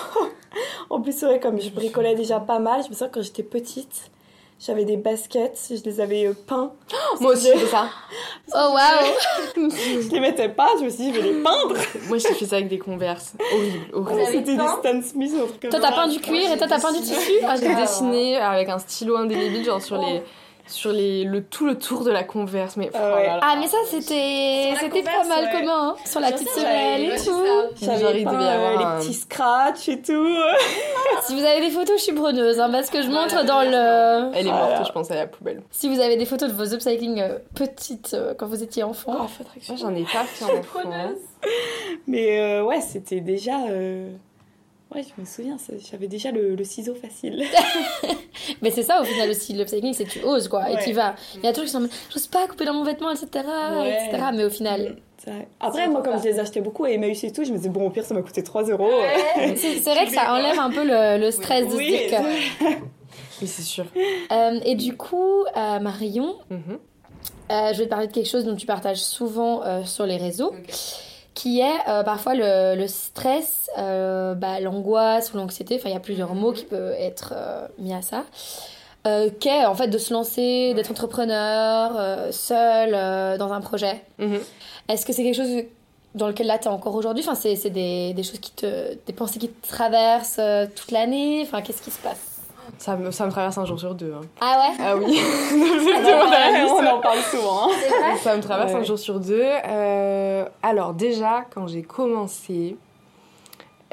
en plus, c'est vrai, comme je bricolais déjà pas mal, je me souviens que quand j'étais petite, j'avais des baskets, je les avais euh, peints. Moi aussi, je fais ça. Oh waouh Je les mettais pas, je me suis dit, je vais les peindre. Moi, j'ai fait ça avec des converses. Horrible, horrible. C'était des Stan Smith ou un truc comme Toi, t'as peint du cuir et toi, t'as peint du tissu Ah, j'ai dessiné avec un stylo indélébile, genre sur les. Sur les, le, tout le tour de la converse, mais Ah ouais. oh là. Ah, mais ça, c'était c'était pas mal ouais. commun, hein, sur la petite semelle et tout. J'avais euh, un- les petits scratchs et tout. Si vous avez des photos, je suis preneuse, hein, parce que je montre dans le... Elle est Voilà. morte, je pense, à la poubelle. Si vous avez des photos de vos upcycling euh, petites euh, quand vous étiez enfant. Ah, faudrait que je- Moi, j'en ai pas fait en enfant. hein. Mais euh, ouais, c'était déjà. Ouais, je me souviens, j'avais déjà le, le ciseau facile. Mais c'est ça au final aussi, l'upcycling, c'est que tu oses quoi, et tu vas. Il y a toujours qui sont j'ose pas couper dans mon vêtement, etc. Ouais. etc. Mais au final. C'est vrai. Après, moi, comme je les achetais beaucoup à Emmaüs et tout, je me disais, bon, au pire, ça m'a coûté 3 euros. C'est c'est vrai que ça enlève un peu le, le stress de se Oui, dire que. Oui, c'est sûr. Euh, et du coup, euh, Marion, Mhm. euh, je vais te parler de quelque chose dont tu partages souvent euh, sur les réseaux, qui est euh, parfois le, le stress, euh, bah, l'angoisse ou l'anxiété, enfin il y a plusieurs mots qui peuvent être euh, mis à ça, qu'est en fait de se lancer, d'être entrepreneur, seul dans un projet. Mhm. Est-ce que c'est quelque chose dans lequel là tu es encore aujourd'hui? Enfin c'est c'est des, des choses qui te... des pensées qui te traversent toute l'année? Enfin qu'est-ce qui se passe? Ça me, ça me traverse un jour sur deux. hein. Ah ouais? Ah oui. on en parle souvent. hein. Vrai? Ça me traverse Ouais. un jour sur deux. Euh, alors déjà, quand j'ai commencé,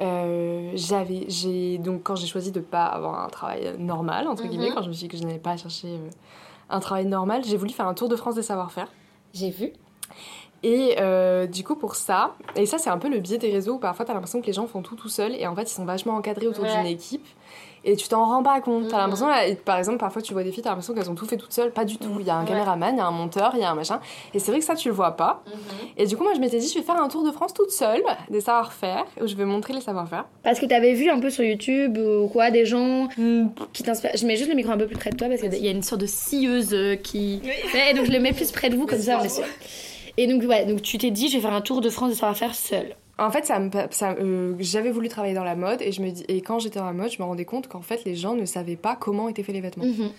euh, j'avais, j'ai donc quand j'ai choisi de pas avoir un travail normal entre Mhm. guillemets, quand je me suis dit que je n'allais pas chercher euh, un travail normal, j'ai voulu faire un tour de France des savoir-faire. J'ai vu. Et euh, du coup, pour ça, et ça, c'est un peu le biais des réseaux où parfois t'as l'impression que les gens font tout tout seuls et en fait, ils sont vachement encadrés autour Ouais. d'une équipe. Et tu t'en rends pas compte. T'as Mhm. l'impression, et par exemple, parfois tu vois des filles, t'as l'impression qu'elles ont tout fait toutes seules. Pas du tout. Il y a un Ouais. caméraman, il y a un monteur, il y a un machin. Et c'est vrai que ça, tu le vois pas. Et du coup, moi, je m'étais dit, je vais faire un tour de France toute seule, des savoir-faire, où je vais montrer les savoir-faire. Parce que t'avais vu un peu sur YouTube ou quoi, des gens qui t'inspirent. Je mets juste le micro un peu plus près de toi parce qu'il y a une sorte de scieuse euh, qui. Ouais, donc je le mets plus près de vous comme ça on est sûr. Et donc, ouais, donc tu t'es dit, je vais faire un tour de France de savoir-faire seul. En fait, ça euh, j'avais voulu travailler dans la mode et je me dis, et quand j'étais dans la mode, je me rendais compte qu'en fait, les gens ne savaient pas comment étaient faits les vêtements. Mhm.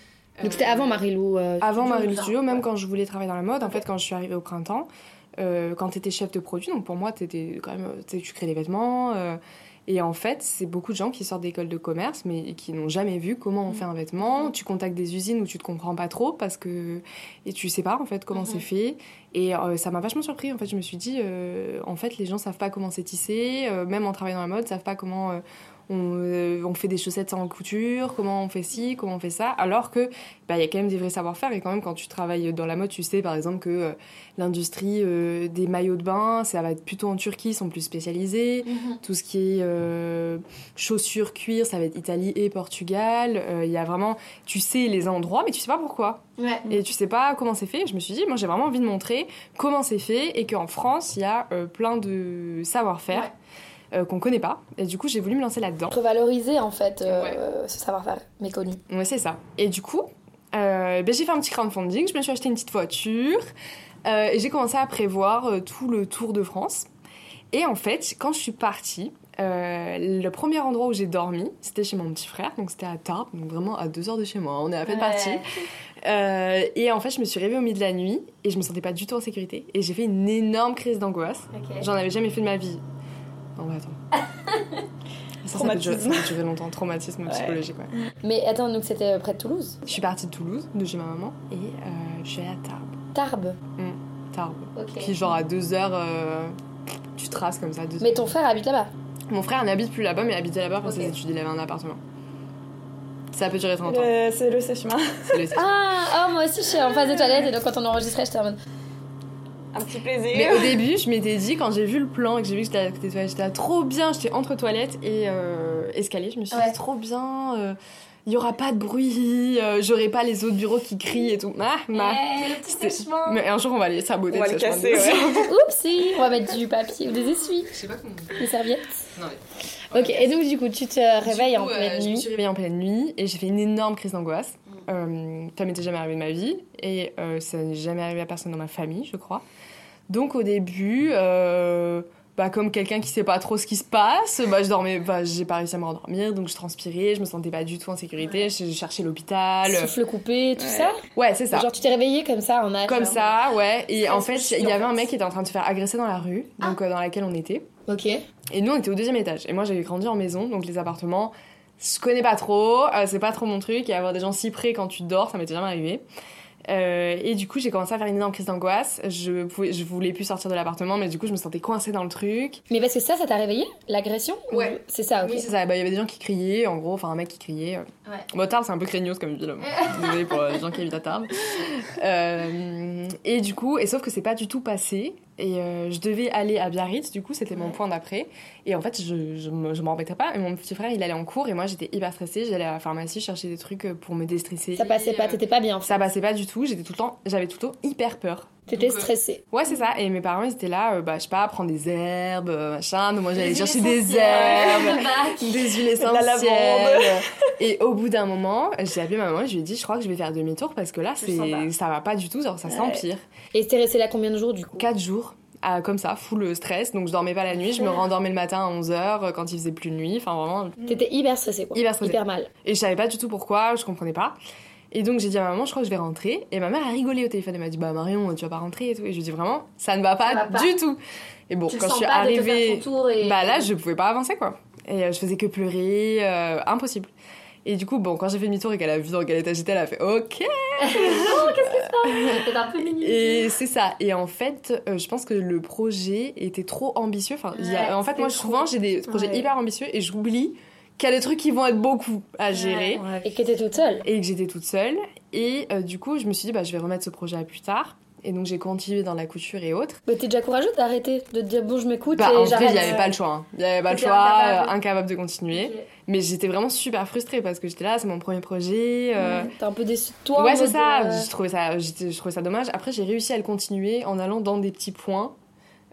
Donc c'était avant Marilou. euh, Avant ça. Studio, même quand je voulais travailler dans la mode, en fait, quand je suis arrivée au printemps, euh, quand tu étais chef de produit, donc pour moi, étais quand même, tu crées des vêtements. Et en fait, c'est beaucoup de gens qui sortent d'école de commerce, mais qui n'ont jamais vu comment on fait un vêtement. Tu contactes des usines où tu te comprends pas trop parce que et tu sais pas en fait comment c'est fait. Et euh, ça m'a vachement surpris. En fait, je me suis dit, euh, en fait, les gens savent pas comment c'est tissé, euh, même en travaillant dans la mode, savent pas comment on, euh, on fait des chaussettes sans couture, comment on fait ci, comment on fait ça. Alors que bah, il y a quand même des vrais savoir-faire. Et quand même, quand tu travailles dans la mode, tu sais par exemple que euh, l'industrie euh, des maillots de bain, ça va être plutôt en Turquie, ils sont plus spécialisés. Tout ce qui est chaussures, cuir, ça va être Italie et Portugal. Il y a vraiment, tu sais les endroits, mais tu sais pas pourquoi. Ouais. Et tu sais pas comment c'est fait. Je me suis dit, moi j'ai vraiment envie de montrer comment c'est fait et qu'en France, il y a plein de savoir-faire Ouais. Euh, qu'on connaît pas. Et du coup, j'ai voulu me lancer là-dedans. Revaloriser en fait euh, ce savoir-faire méconnu. Ouais, c'est ça. Et du coup, euh, ben, j'ai fait un petit crowdfunding, je me suis acheté une petite voiture euh, et j'ai commencé à prévoir tout le tour de France. Et en fait, quand je suis partie, euh, le premier endroit où j'ai dormi, c'était chez mon petit frère, donc c'était à Tarbes, donc vraiment à deux heures de chez moi. On est à peine partis. Euh, et en fait, je me suis réveillée au milieu de la nuit et je me sentais pas du tout en sécurité. Et j'ai fait une énorme crise d'angoisse. J'en avais jamais fait de ma vie. Non, mais attends. Ça, ça peut, durer, ça peut durer longtemps, traumatisme psychologique, ouais. Mais attends, donc c'était près de Toulouse? Je suis partie de Toulouse, de chez ma maman, et euh, je suis allée à Tarbes. Tarbes. Tarbes. Qui, genre, à deux heures, euh, tu traces comme ça. Mais ton frère habite là-bas? Mon frère n'habite plus là-bas, mais habitait là-bas pour ses études. Il avait un appartement. Ça peut durer 30 ans. C'est le sèche-main. ah, oh, moi aussi, je suis en phase des toilettes et donc quand on enregistrait, j'étais en mode. Un petit plaisir. Mais au début, je m'étais dit, quand j'ai vu le plan et que j'ai vu que j'étais à j'étais trop bien, j'étais entre toilettes et euh, escalier. Je me suis dit, trop bien. Euh, il y aura pas de bruit, euh, j'aurai pas les autres bureaux qui crient et tout. Ah, ma. Mais un jour, on va aller saboter on va le casser. Ouais. Oupsie, on va mettre du papier ou des essuies. Je sais pas comment. Des serviettes. Non, mais... Ok, et donc du coup, tu te réveilles en pleine nuit. Je me suis réveillée en pleine nuit et j'ai fait une énorme crise d'angoisse. Euh, ça m'était jamais arrivé de ma vie et euh, ça n'est jamais arrivé à personne dans ma famille, je crois. Donc au début, euh, bah, comme quelqu'un qui sait pas trop ce qui se passe, bah, je dormais, bah, j'ai pas réussi à me rendormir, donc je transpirais, je me sentais pas du tout en sécurité, j'ai cherché l'hôpital. Souffle coupé, tout ça Ouais, c'est ça. Genre tu t'es réveillé comme ça en âge Comme ça, ouais. Et en fait, il y avait un mec qui était en train de se faire agresser dans la rue, donc ah. euh, dans laquelle on était. Ok. Et nous, on était au deuxième étage. Et moi, j'avais grandi en maison, donc les appartements, je connais pas trop, euh, c'est pas trop mon truc, et avoir des gens si près quand tu dors, ça m'était jamais arrivé. Euh, et du coup, j'ai commencé à faire une énorme crise d'angoisse. Je, pouvais, je voulais plus sortir de l'appartement, mais du coup, je me sentais coincée dans le truc. Mais parce que ça, ça t'a réveillé L'agression Ouais. C'est ça, ok. Oui, c'est ça. Bah, il y avait des gens qui criaient, en gros, enfin, un mec qui criait. Ouais. Bon, Tarbes, c'est un peu craignos comme ville. Désolée pour les gens qui habitent à Tarbes. Euh, et du coup, et sauf que c'est pas du tout passé. Et euh, je devais aller à Biarritz, du coup, c'était mon point d'après. Et en fait, je, je, je m'en embêtais pas. Et mon petit frère, il allait en cours et moi, j'étais hyper stressée. J'allais à la pharmacie chercher des trucs euh, pour me déstresser. Ça passait pas, t'étais pas bien. Ça passait pas du tout. J'étais tout le temps, j'avais tout le temps hyper peur. T'étais euh, stressée. Ouais, c'est ça. Et mes parents, ils étaient là, bah, je sais pas, prendre des herbes, machin. Donc moi, j'allais chercher des herbes, des huiles essentielles. et au bout d'un moment, j'ai appelé ma maman et je lui ai dit, je crois que je vais faire demi-tour parce que là, c'est, ça va pas du tout, genre, ça s'empire. Et t'es resté là combien de jours, du coup? Quatre jours comme ça, full stress. Donc je dormais pas la nuit, je me rendormais le matin à 11h euh, quand il faisait plus de nuit. Enfin vraiment. T'étais hyper stressée quoi. Hyper stressée. Hyper mal. Et je savais pas du tout pourquoi, je comprenais pas. Et donc j'ai dit à ma maman, je crois que je vais rentrer. Et ma mère a rigolé au téléphone. Elle m'a dit, bah Marion, tu vas pas rentrer et tout. Et je lui ai dit vraiment, ça ne va pas, du tout. Et bon, quand je suis arrivée, bah là, je pouvais pas avancer quoi. Et euh, je faisais que pleurer, euh, impossible. Et du coup, bon, quand j'ai fait demi-tour et qu'elle a vu dans quel état j'étais, elle a fait OK qu'est-ce qui se passe? Un peu Et c'est ça. Et en fait, euh, je pense que le projet était trop ambitieux. Enfin, en fait, moi, souvent, j'ai des projets hyper ambitieux et j'oublie qu'il y a des trucs qui vont être beaucoup à gérer. Et que t'étais toute seule. Et que j'étais toute seule. Et euh, du coup, je me suis dit, bah, je vais remettre ce projet à plus tard. Et donc j'ai continué dans la couture et autres. Mais t'es déjà courageuse d'arrêter, de te dire bon je m'écoute bah, et en fait il n'y avait pas le choix. Hein. Il n'y avait pas le choix, incapable, de continuer. Mais j'étais vraiment super frustrée parce que j'étais là, c'est mon premier projet. Euh... T'es un peu déçue de toi Ouais c'est ça, euh, je, trouvais ça, je trouvais ça dommage. Après j'ai réussi à le continuer en allant dans des petits points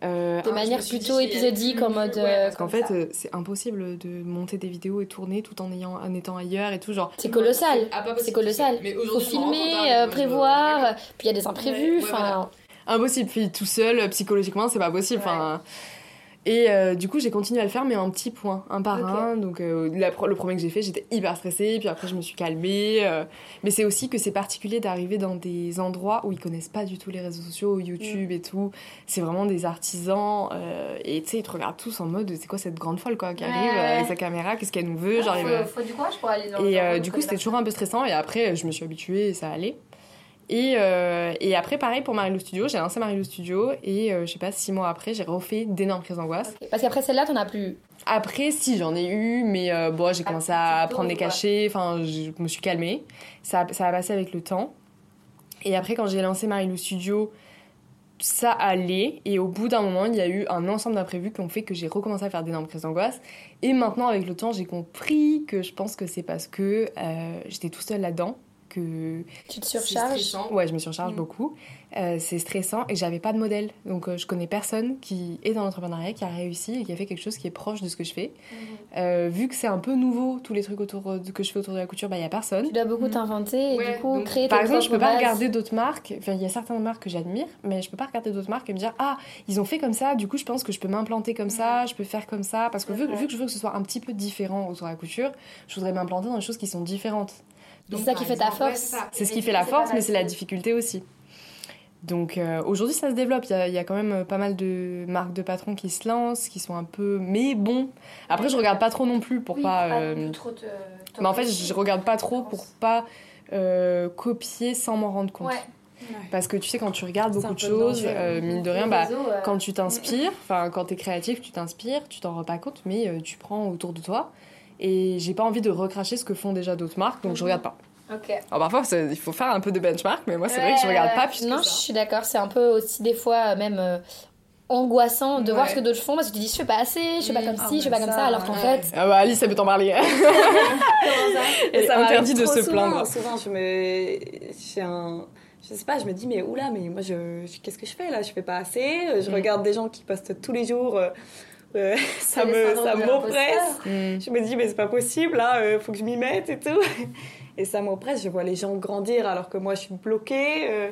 euh, de manière plutôt épisodique en mode. Euh, parce qu'en fait, euh, c'est impossible de monter des vidéos et tourner tout en, ayant, en étant ailleurs et tout. genre. C'est colossal. C'est colossal. Il faut filmer, prévoir, puis il y a des imprévus. enfin. Impossible. Puis tout seul, psychologiquement, c'est pas possible. Enfin. Et euh, du coup, j'ai continué à le faire, mais en petits points, un par un. Donc, euh, le premier que j'ai fait, j'étais hyper stressée, puis après, je me suis calmée. Euh. Mais c'est aussi que c'est particulier d'arriver dans des endroits où ils connaissent pas du tout les réseaux sociaux, YouTube et tout. C'est vraiment des artisans. et tu sais, ils te regardent tous en mode c'est quoi cette grande folle quoi, qui arrive avec sa caméra, qu'est-ce qu'elle nous veut genre, faut, faut, du courage pour aller dans Et du coup, c'était toujours un peu stressant. Et après, je me suis habituée et ça allait. Et, euh, et, après, pareil pour Marilou Studio, j'ai lancé Marilou Studio et euh, je sais pas, six mois après, j'ai refait d'énormes crises d'angoisse. Parce qu'après celle-là, t'en as plus Après, si, j'en ai eu, mais euh, bon, j'ai commencé à prendre des cachets, enfin, je me suis calmée. Ça, ça a passé avec le temps. Et après, quand j'ai lancé Marilou Studio, ça allait. Et au bout d'un moment, il y a eu un ensemble d'imprévus qui ont fait que j'ai recommencé à faire d'énormes crises d'angoisse. Et maintenant, avec le temps, j'ai compris que je pense que c'est parce que j'étais tout seul là-dedans tu te surcharges Ouais, je me surcharge mm. beaucoup. Euh, c'est stressant et j'avais pas de modèle. Donc euh, je connais personne qui est dans l'entrepreneuriat, qui a réussi et qui a fait quelque chose qui est proche de ce que je fais. Mm. Euh, vu que c'est un peu nouveau, tous les trucs autour de, que je fais autour de la couture, il bah, n'y a personne. Tu dois beaucoup mm. t'inventer et du coup créer Par exemple, je peux pas regarder d'autres marques. Enfin, il y a certaines marques que j'admire, mais je peux pas regarder d'autres marques et me dire Ah, ils ont fait comme ça, du coup, je pense que je peux m'implanter comme ça, je peux faire comme ça. Parce que vu, vu, que je veux que ce soit un petit peu différent autour de la couture, je voudrais m'implanter dans des choses qui sont différentes. C'est ça qui fait ta force. c'est ce qui fait la force, mais c'est la difficulté aussi. Donc euh, aujourd'hui, ça se développe. Il y, a, quand même euh, pas mal de marques de patrons qui se lancent, qui sont un peu. Mais bon. Après, je regarde pas trop non plus pour pas. Euh, mais en fait, je regarde pas trop pour pas copier sans m'en rendre compte. Parce que tu sais, quand tu regardes beaucoup de choses, euh, mine de rien, bah, quand tu t'inspires, enfin, quand t'es créatif, tu t'inspires, tu t'en rends pas compte, mais euh, tu prends autour de toi. Et j'ai pas envie de recracher ce que font déjà d'autres marques, donc je regarde pas. Ok. Alors parfois, il faut faire un peu de benchmark, mais moi, c'est vrai que je regarde pas. Non, je suis d'accord. C'est un peu aussi des fois même euh, angoissant de voir ce que d'autres font parce que tu dis je fais pas assez, je fais pas comme ci, je fais pas comme ça, alors qu'en fait. Ah bah Alice, ça peut t'en parler. Et ça interdit de se plaindre. Souvent, je me. J'ai un je sais pas, je me dis, mais oula, mais moi, je, qu'est-ce que je fais là? Je fais pas assez. Je mm. regarde des gens qui postent tous les jours. Euh, euh, ça me ça m'oppresse. Mm. Je me dis, mais c'est pas possible, là, il faut que je m'y mette et tout. Et ça m'oppresse. Je vois les gens grandir alors que moi, je suis bloquée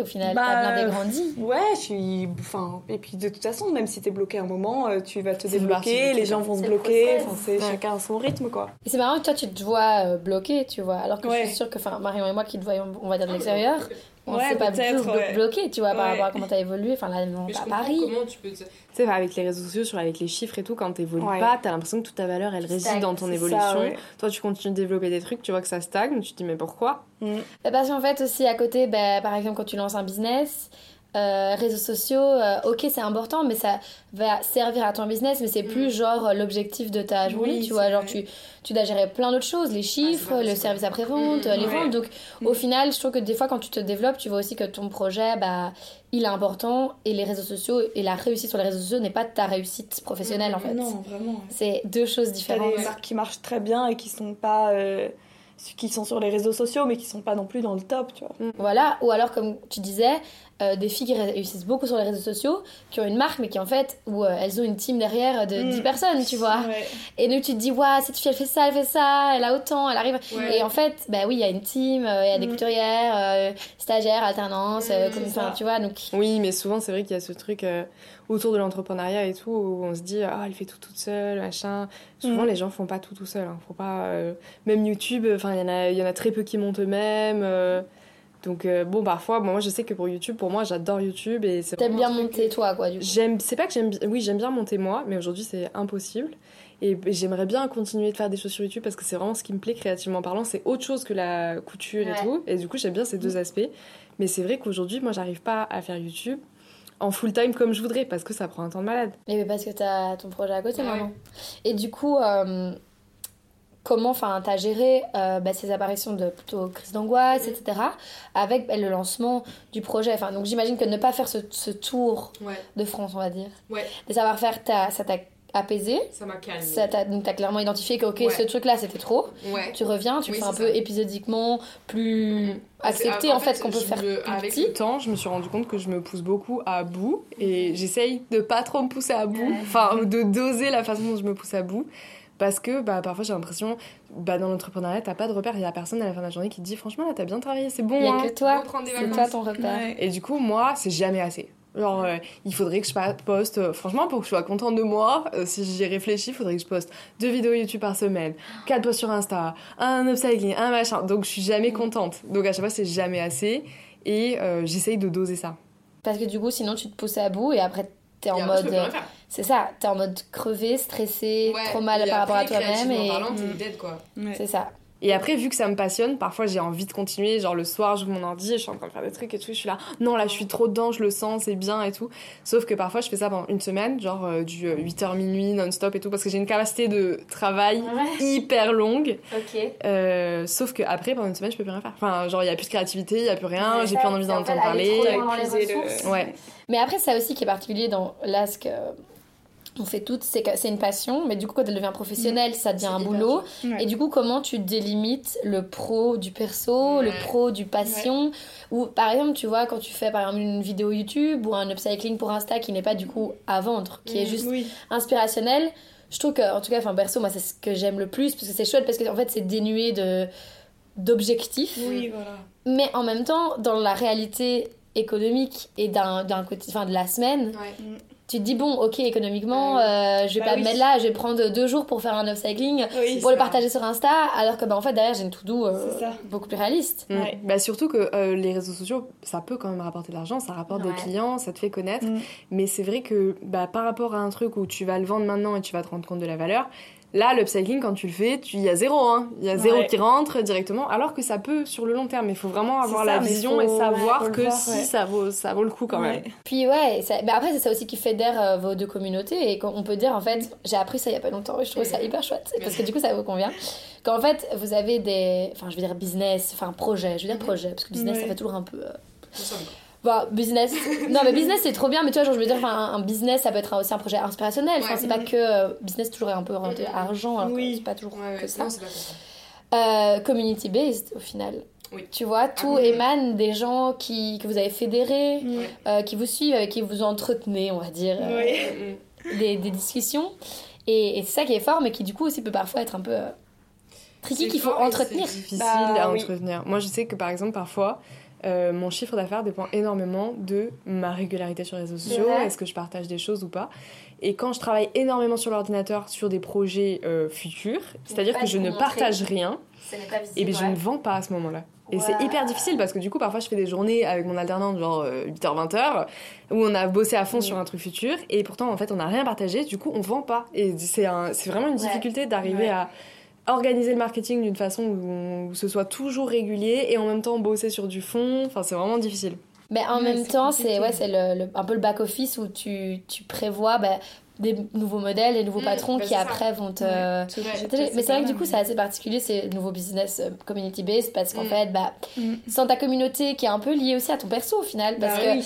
au final, bah, t'as bien dégrandi. Ouais, je suis. Enfin, et puis de toute façon, même si t'es bloqué un moment, euh, tu vas te débloquer, les gens vont se bloquer. C'est chacun à son rythme, quoi. Et c'est marrant que toi, tu te vois euh, bloqué, tu vois. Alors que je suis sûre que, enfin, Marion et moi qui te voyons, on va dire de ah, l'extérieur, on ouais, s'est pas du tout bloqué, tu vois, par rapport à comment t'as évolué. Enfin, là, non, à Paris. Comment tu peux te... Sais, avec les réseaux sociaux, sur, avec les chiffres et tout, quand t'évolues ouais. pas, t'as l'impression que toute ta valeur, elle réside dans ton évolution. Toi, tu continues de développer des trucs, tu vois que ça stagne, tu te dis, mais pourquoi? Mm. bah, Parce qu'en fait, aussi, à côté, bah, par exemple, quand tu lances un business, euh, réseaux sociaux, euh, ok, c'est important, mais ça va servir à ton business, mais c'est mm. plus genre l'objectif de ta journée, tu vois. Genre, tu, tu dois gérer plein d'autres choses, les chiffres, le service après-vente, mm, les ventes. Donc, au final, je trouve que des fois, quand tu te développes, tu vois aussi que ton projet, bah, il est important et les réseaux sociaux et la réussite sur les réseaux sociaux n'est pas ta réussite professionnelle, en fait. Non, vraiment. C'est deux choses différentes. Il y a des marques qui marchent très bien et qui sont pas. Euh, qui sont sur les réseaux sociaux mais qui sont pas non plus dans le top, tu vois. Voilà, ou alors comme tu disais, euh, des filles qui réussissent beaucoup sur les réseaux sociaux, qui ont une marque, mais qui en fait, où euh, elles ont une team derrière de 10 mm. personnes, tu vois. Et nous, tu te dis, waouh, cette fille, elle fait ça, elle fait ça, elle a autant, elle arrive. Et en fait, bah oui, il y a une team, euh, il y a des mm. couturières, stagiaires, alternance, comme tu vois. Donc... Oui, mais souvent, c'est vrai qu'il y a ce truc autour de l'entrepreneuriat et tout, où on se dit, ah, elle fait tout toute seule, machin. Souvent, mm. les gens font pas tout tout seul. Hein. Faut pas, même YouTube, enfin, il y, en a, y en a très peu qui montent eux-mêmes. Donc euh, bon, parfois, moi je sais que pour YouTube, pour moi, j'adore YouTube et c'est. T'aimes bien monter toi, quoi, du coup. J'aime, c'est pas que j'aime, oui, j'aime bien monter moi, mais aujourd'hui c'est impossible. Et j'aimerais bien continuer de faire des choses sur YouTube parce que c'est vraiment ce qui me plaît créativement parlant. C'est autre chose que la couture et tout. Et du coup, j'aime bien ces deux aspects. Mais c'est vrai qu'aujourd'hui, moi, j'arrive pas à faire YouTube en full time comme je voudrais parce que ça prend un temps de malade. Mais parce que t'as ton projet à côté maintenant. Et du coup, euh, comment enfin t'as géré euh, bah, ces apparitions de plutôt crise d'angoisse etc avec bah, le lancement du projet. Enfin donc j'imagine que ne pas faire ce, ce tour de France on va dire. Ouais. de savoir faire ça t'a apaisé. Ça m'a calmé. Ça donc t'as clairement identifié que ok ce truc là c'était trop. Tu reviens tu fais un peu épisodiquement plus accepter en fait, ce qu'on peut faire avec le temps je me suis rendu compte que je me pousse beaucoup à bout et j'essaye de pas trop me pousser à bout. Enfin de doser la façon dont je me pousse à bout parce que bah, parfois j'ai l'impression, bah, dans l'entrepreneuriat, t'as pas de repère. Il y a personne à la fin de la journée qui te dit franchement, là, t'as bien travaillé, c'est bon. Il y a hein, que toi, c'est toi ton repère. Et du coup, moi, c'est jamais assez. Genre, euh, il faudrait que je poste, euh, franchement, pour que je sois contente de moi, euh, si j'y réfléchis, il faudrait que je poste deux vidéos YouTube par semaine, quatre posts sur Insta, un upcycling, un machin. Donc, je suis jamais mm. contente. Donc, à chaque fois, c'est jamais assez. Et j'essaye de doser ça. Parce que du coup, sinon, tu te pousses à bout et après, t'es en mode. C'est ça, t'es en mode crevé, stressé, trop mal par rapport à toi-même. Et... C'est ça. Et après, vu que ça me passionne, parfois j'ai envie de continuer. Genre le soir, j'ouvre mon ordi, je suis en train de faire des trucs et tout. Je suis là, non, là je suis trop dedans, je le sens, c'est bien et tout. Sauf que parfois je fais ça pendant une semaine, genre euh, du 8h euh, minuit non-stop et tout, parce que j'ai une capacité de travail hyper longue. Ok. Euh, sauf que après, pendant une semaine, je peux plus rien faire. Enfin, genre il y a plus de créativité, il y a plus rien, j'ai plus envie d'entendre parler. Ouais. Mais après, ça aussi qui est particulier dans que on fait toutes, c'est c'est une passion, mais du coup quand elle devient professionnelle, mm. ça devient un boulot. Et du coup, comment tu délimites le pro du perso, le pro du passion Ou par exemple, tu vois, quand tu fais par exemple une vidéo YouTube ou un upcycling pour Insta qui n'est pas du coup à vendre, qui est mm. juste inspirationnel, je trouve que, en tout cas, enfin perso, moi c'est ce que j'aime le plus parce que c'est chouette parce qu'en fait c'est dénué de d'objectifs. Oui, voilà. Mais en même temps, dans la réalité économique et d'un côté enfin de la semaine mm tu te dis bon ok économiquement euh, je vais bah pas me mettre là je vais prendre deux jours pour faire un upcycling pour le partager sur Insta alors que bah en fait derrière j'ai une to do euh, beaucoup plus réaliste. Mm. bah surtout que euh, les réseaux sociaux ça peut quand même rapporter de l'argent ça rapporte des clients ça te fait connaître. Mm. mais c'est vrai que bah, par rapport à un truc où tu vas le vendre maintenant et tu vas te rendre compte de la valeur Là, l'upcycling, quand tu le fais, il y a zéro. Hein. Il y a zéro qui rentre directement, alors que ça peut sur le long terme. Il faut vraiment avoir la vision et savoir que si ça, vaut, ça vaut le coup quand même. Puis ouais, ça... mais après, c'est ça aussi qui fédère euh, vos deux communautés. Et on peut dire, en fait, j'ai appris ça il y a pas longtemps et je trouve ça hyper chouette. Parce que du coup, ça vous convient. Qu'en fait, vous avez des. Enfin, je veux dire business, enfin projet. Je veux dire projet, parce que business, ça fait toujours un peu. Euh, Bon, business. Non, mais business, c'est trop bien, mais tu vois, genre, je veux dire, un, business, ça peut être aussi un projet inspirationnel. Enfin, c'est pas que. Euh, business, toujours un peu orienté argent, oui. c'est pas toujours que ça. Euh, community based, au final. Oui. Tu vois, tout ah, émane des gens qui, que vous avez fédérés, euh, qui vous suivent, avec qui vous entretenez, on va dire, des, des, discussions. Et, c'est ça qui est fort, mais qui du coup aussi peut parfois être un peu tricky, qu'il faut entretenir. C'est difficile à bah, entretenir. Moi, je sais que par exemple, parfois, euh, mon chiffre d'affaires dépend énormément de ma régularité sur les réseaux sociaux, est-ce que je partage des choses ou pas. Et quand je travaille énormément sur l'ordinateur sur des projets euh, futurs, c'est-à-dire que je ne partage rien, et eh bien je ne vends pas à ce moment-là. Et c'est hyper difficile parce que du coup, parfois, je fais des journées avec mon alternante, genre 8h-20h, où on a bossé à fond sur un truc futur, et pourtant, en fait, on n'a rien partagé, du coup, on vend pas. Et c'est vraiment une difficulté d'arriver à organiser le marketing d'une façon où, ce soit toujours régulier et en même temps bosser sur du fond. Enfin, c'est vraiment difficile. Mais en même temps, c'est ouais, c'est le, un peu le back office où tu, tu prévois bah, des nouveaux modèles, des nouveaux mmh, patrons bah, qui après vont te. mais c'est vrai que du coup, c'est assez particulier ces nouveaux business euh, community based parce qu'en mmh. fait, bah, mmh. sans ta communauté qui est un peu liée aussi à ton perso au final, parce bah, que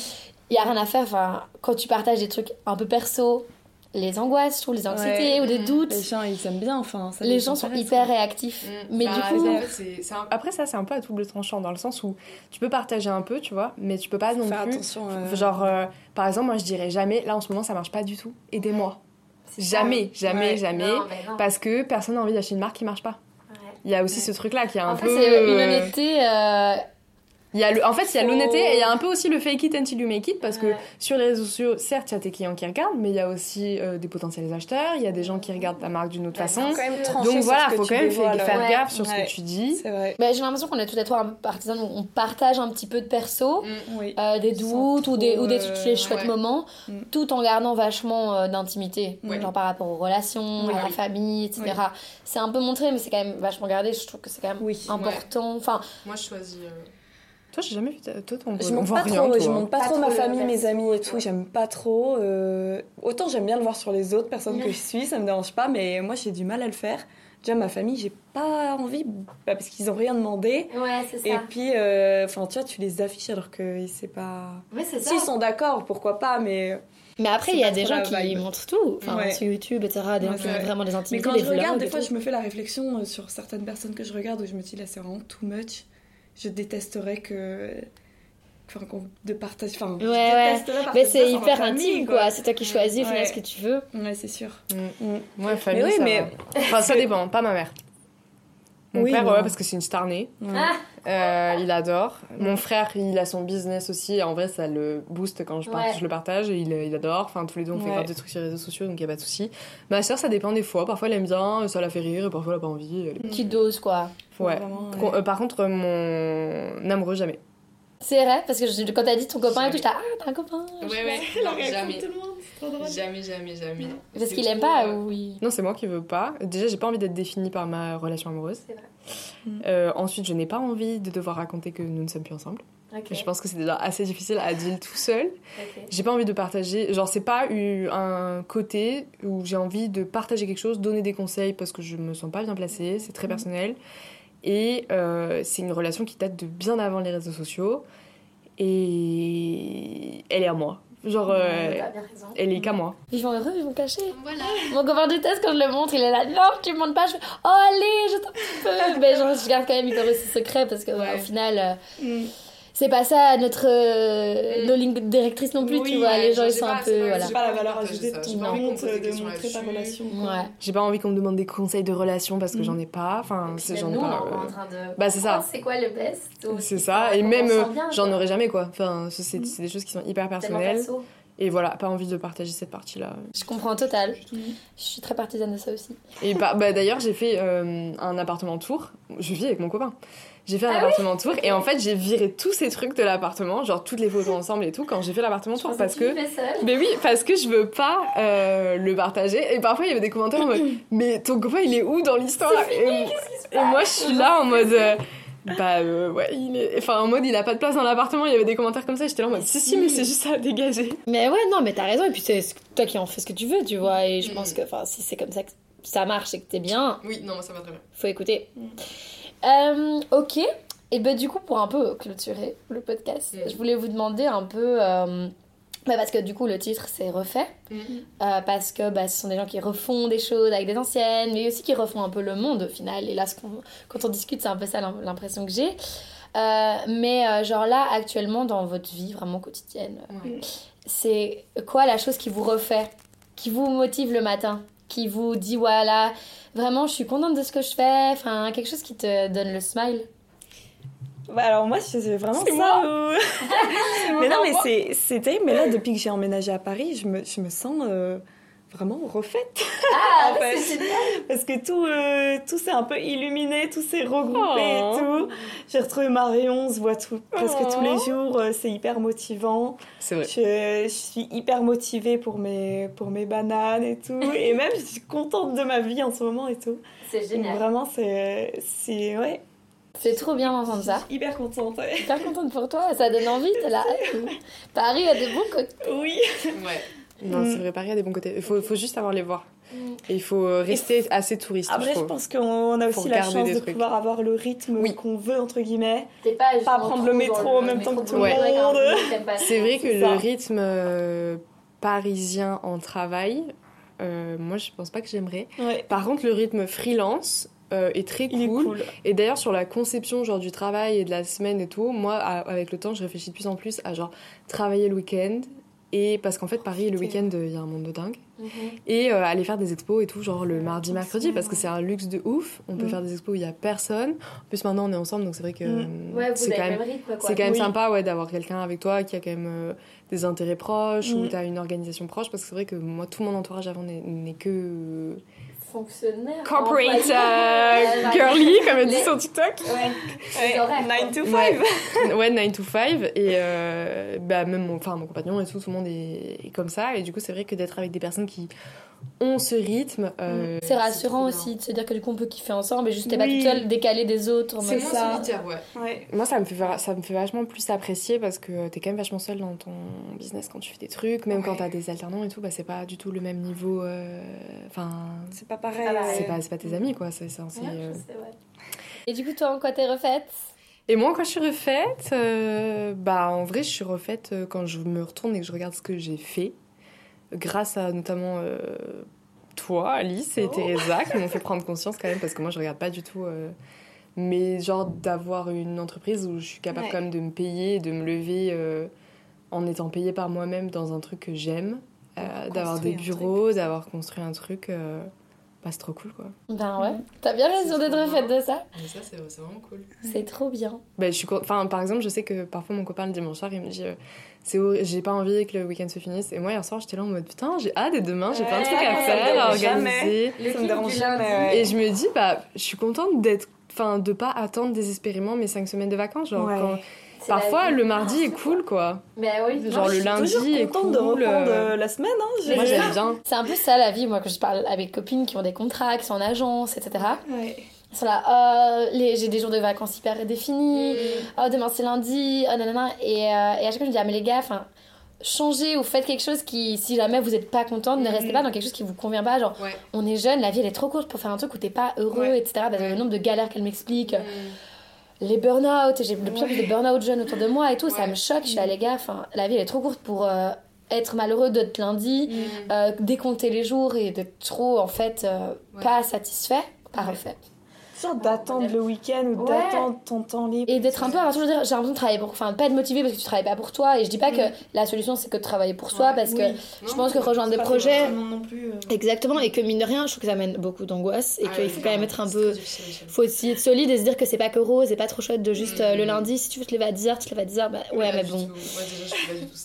il y a rien à faire. Enfin, quand tu partages des trucs un peu perso les angoisses, ou les anxiétés ou des doutes. Les gens, ils aiment bien, enfin. les gens sont hyper réactifs. Mm. Mais bah, du coup. Après, ça, c'est un peu à double tranchant dans le sens où tu peux partager un peu, tu vois, mais tu peux pas non faire plus. Attention, euh, Genre, euh, par exemple, moi, je dirais jamais, là, en ce moment, ça marche pas du tout, aidez-moi. Jamais, jamais, jamais. Parce que personne n'a envie d'acheter une marque qui marche pas. Il y a aussi ce truc-là qui est un peu. c'est une honnêteté. Euh, il y a le, en fait, il y a l'honnêteté et il y a un peu aussi le fake it until you make it parce que sur les réseaux sociaux, certes, il y a tes clients qui regardent, mais il y a aussi euh, des potentiels acheteurs, il y a des gens qui regardent ta marque d'une autre façon. Donc voilà, il faut quand même faire, gaffe sur ce que tu dis. Bah, J'ai l'impression qu'on est tous les trois partisans, on partage un petit peu de perso, mm. euh, des doutes ou des, ou des trucs, les chouettes moments, mm. tout en gardant vachement euh, d'intimité, genre par rapport aux relations, à la famille, etc. C'est un peu montré, mais c'est quand même vachement gardé. Je trouve que c'est quand même important. Enfin, Moi, je choisis. Toi, j'ai jamais vu. Toi, on, je montre pas trop, je montre pas, trop, ma famille, mes amis et tout. J'aime pas trop. Euh, autant j'aime bien le voir sur les autres personnes que je suis, ça me dérange pas, mais moi j'ai du mal à le faire. Déjà, ma famille, j'ai pas envie, bah, parce qu'ils ont rien demandé. Ouais, c'est ça. Et puis, euh, enfin, tu vois, tu les affiches alors que c'est pas. Ouais, c'est ça. S'ils sont d'accord, pourquoi pas, mais. Mais après, il y a des gens qui montrent tout, enfin, sur YouTube, etc. Des gens qui montrent vraiment des intimités. Mais quand je regarde, des fois, je me fais la réflexion euh, sur certaines personnes que je regarde où je me dis là, c'est vraiment too much je détesterais que enfin de partager enfin ouais, ouais. mais c'est hyper intime quoi, c'est toi qui choisis ouais. ce que tu veux ouais c'est sûr mm. Mm. ouais famille mais oui, ça mais enfin ça dépend pas ma mère mon père ouais parce que c'est une star née. Ah. euh, il adore. Mon frère il a son business aussi en vrai ça le booste quand je, partage, je le partage il, il, adore. Enfin tous les deux on fait des trucs sur les réseaux sociaux donc il y a pas de souci. Ma soeur ça dépend des fois. Parfois elle aime bien ça la fait rire et parfois elle a pas envie elle... petite dose quoi. Ouais. Euh, par contre, mon amoureux, jamais. C'est vrai, parce que quand t'as dit ton copain et tout, j'étais ah, t'as un copain Ouais, ouais, non, jamais. Jamais, jamais, jamais. Parce qu'il aime pas ou oui Non, c'est moi qui veux pas. Déjà, j'ai pas envie d'être définie par ma relation amoureuse. C'est vrai. Euh, ensuite, je n'ai pas envie de devoir raconter que nous ne sommes plus ensemble. Je pense que c'est déjà assez difficile à dire tout seul. J'ai pas envie de partager. Genre, c'est pas eu un côté où j'ai envie de partager quelque chose, donner des conseils parce que je me sens pas bien placée. C'est très mhm. personnel. Et euh, c'est une relation qui date de bien avant les réseaux sociaux. Et elle est à moi. Genre, euh, elle est qu'à moi. Ils vont heureux, ils vont cacher. Voilà. Mon copain de test, quand je le montre, il est là, non, tu me montres pas. Je fais, oh allez, je t'en peux. Mais genre, je garde quand même hyper aussi secret parce que, au final. Euh, mm c'est pas ça notre euh, mm. nos lignes directrices non plus tu vois les gens ils sont un peu voilà j'ai pas la valeur ajoutée de ton compte de montrer ta relation ouais. j'ai pas envie qu'on me demande des conseils de relation parce que mm. j'en ai pas enfin c'est j'en ai pas en train de bah c'est ça c'est quoi le best c'est ça et même euh, j'en aurais jamais quoi enfin c'est des choses qui sont hyper personnelles Et voilà, pas envie de partager cette partie-là. Je comprends total. Je suis très partisane de ça aussi. Et bah, bah d'ailleurs, j'ai fait euh, un appartement tour. Je vis avec mon copain. J'ai fait un ah appartement tour et en fait j'ai viré tous ces trucs de l'appartement, genre toutes les photos ensemble et tout quand j'ai fait l'appartement tour parce que, mais oui parce que je veux pas euh, le partager et parfois il y avait des commentaires en mode mais ton copain il est où dans l'histoire et, et, moi je suis là en mode euh, bah euh, ouais, il est. Enfin, en mode, il a pas de place dans l'appartement. Il y avait des commentaires comme ça. J'étais là en mode, si, si, mais c'est juste ça à dégager. Mais ouais, non, mais t'as raison. Et puis, c'est toi qui en fais ce que tu veux, tu vois. Et je pense mm. que, enfin, si c'est comme ça que ça marche et que t'es bien. Oui, non, ça va très bien. Faut écouter. Mm. Euh, ok. Et ben, du coup, pour un peu clôturer le podcast, je voulais vous demander un peu. Euh, bah parce que du coup, le titre, c'est refait. Euh, parce que bah, ce sont des gens qui refont des choses avec des anciennes, mais aussi qui refont un peu le monde au final. Et là, quand on discute, c'est un peu ça l'impression que j'ai. Mais genre là, actuellement, dans votre vie vraiment quotidienne, c'est quoi la chose qui vous refait, qui vous motive le matin, qui vous dit voilà, vraiment, je suis contente de ce que je fais, enfin, quelque chose qui te donne le smile bah alors moi, c'est vraiment ça. mais non, mais c'est terrible. Mais là, depuis que j'ai emménagé à Paris, je me, je me sens euh, vraiment refaite. Ah, c'est génial. Parce que tout, euh, tout s'est un peu illuminé, tout s'est regroupé et oh. tout. J'ai retrouvé Marion, on se voit tout, presque tous les oh. jours. Euh, c'est hyper motivant. C'est vrai. Je, je, suis hyper motivée pour mes, pour mes bananes et tout. et même, je suis contente de ma vie en ce moment et tout. C'est génial. Donc, vraiment, c'est... Ouais c'est trop bien d'entendre ça. Hyper contente. Ouais. Hyper contente pour toi, ça donne envie, t'es là. Paris a des bons côtés. Oui. Ouais. Non, c'est vrai, Paris a des bons côtés. Il faut, faut juste avoir les voir. Mm. Et il faut rester assez touriste. Après, je, pense qu'on a aussi la chance de pouvoir avoir le rythme qu'on veut, entre guillemets. pas, pas prendre le métro en même temps que tout le monde. C'est vrai que le rythme euh, parisien en travail, euh, moi, je pense pas que j'aimerais. Par contre, le rythme freelance, euh, est très cool. Et d'ailleurs, sur la conception genre du travail et de la semaine et tout, moi, avec le temps, je réfléchis de plus en plus à genre travailler le week-end. Et parce qu'en fait, Paris, le week-end, il y a un monde de dingue. Mhm. Et euh, aller faire des expos et tout, genre le mardi, mercredi, parce que c'est un luxe de ouf. On peut mhm. faire des expos où il y a personne. En plus, maintenant, on est ensemble, donc c'est vrai que mhm. c'est quand, même, c'est quand même sympa ouais, d'avoir quelqu'un avec toi qui a quand même euh, des intérêts proches ou tu as une organisation proche. Parce que c'est vrai que moi, tout mon entourage avant n'est que fonctionnaire. Corporate uh, girly, comme elle dit sur TikTok. Ouais. 9 to 5. Ouais, 9 to 5. Et euh, bah, même mon, enfin, mon compagnon et tout, tout le monde est, est comme ça. Et du coup, c'est vrai que d'être avec des personnes qui ont ce rythme. Euh, c'est rassurant aussi de se dire que du coup on peut kiffer ensemble et juste t'es pas toute seule décalée des autres. C'est ça. Solitaire, ouais. Moi ça me, fait, ça me fait vachement plus apprécier parce que t'es quand même vachement seule dans ton business quand tu fais des trucs, même quand t'as des alternants et tout, bah, c'est pas du tout le même niveau. Euh, enfin. c'est pas pareil. C'est pas, pas, tes amis quoi. C'est, euh, Et du coup toi en quoi t'es refaite? Et moi, quand je suis refaite, bah en vrai, je suis refaite quand je me retourne et que je regarde ce que j'ai fait grâce à notamment euh, toi, Alice et oh. Teresa, qui m'ont fait prendre conscience quand même, parce que moi je regarde pas du tout. Euh, mais genre d'avoir une entreprise où je suis capable quand même de me payer, de me lever euh, en étant payée par moi-même dans un truc que j'aime, d'avoir des bureaux, d'avoir construit un truc bah, c'est trop cool quoi. Ben ouais, t'as bien raison d'être faite de ça. Mais ça, c'est vraiment cool. C'est trop bien. Ben, je suis enfin, par exemple, je sais que parfois mon copain le dimanche soir, il me dit euh, j'ai pas envie que le week-end se finisse. Et moi, hier soir, j'étais là en mode putain, j'ai hâte et demain, j'ai plein de trucs à faire, à organiser. Ça me dérange jamais. Et je me dis, bah, je suis contente d'être, enfin, de pas attendre désespérément mes 5 semaines de vacances. Genre, quand Parfois, le mardi est cool, quoi. Mais oui. Genre le lundi est cool. de reprendre euh, la semaine. Hein, moi, j'aime bien. C'est un peu ça la vie. Moi, quand je parle avec copines qui ont des contrats, qui sont en agence, etc. Ouais. Là, oh, les... j'ai des jours de vacances hyper définis. Mm. Oh, demain c'est lundi. Oh, nanana. Et, euh, et à chaque fois, je me dis, ah, mais les gars, enfin changez ou faites quelque chose qui, si jamais vous n'êtes pas contente, ne restez mm. pas dans quelque chose qui vous convient pas. Genre, on est jeune, la vie elle est trop courte pour faire un truc où t'es pas heureux, etc. le nombre de galères qu'elle m'explique. Mm les burn-out, j'ai de plus en plus de burn-out jeunes autour de moi et tout, ça me choque. Je suis là, les gars, la vie elle est trop courte pour euh, être malheureux d'être lundi, euh, décompter les jours et d'être trop en fait euh, pas satisfait. Parfait. Genre d'attendre le week-end ou Ouais. d'attendre ton temps libre. Et d'être un peu, dire, j'ai l'impression de travailler pour. Enfin, pas être motivé parce que tu travailles pas pour toi. Et je dis pas que la solution c'est que de travailler pour soi parce que je pense que rejoindre des projets. forcément non plus. euh, Exactement, et que mine de rien, je trouve que ça mène beaucoup d'angoisse et Ah qu'il oui, faut quand même être un peu. Faut aussi être solide et se dire que c'est pas que rose et pas trop chouette de juste euh, le lundi. Si tu veux te lever à 10h, tu te lèves à 10h, bah ouais, mais bon.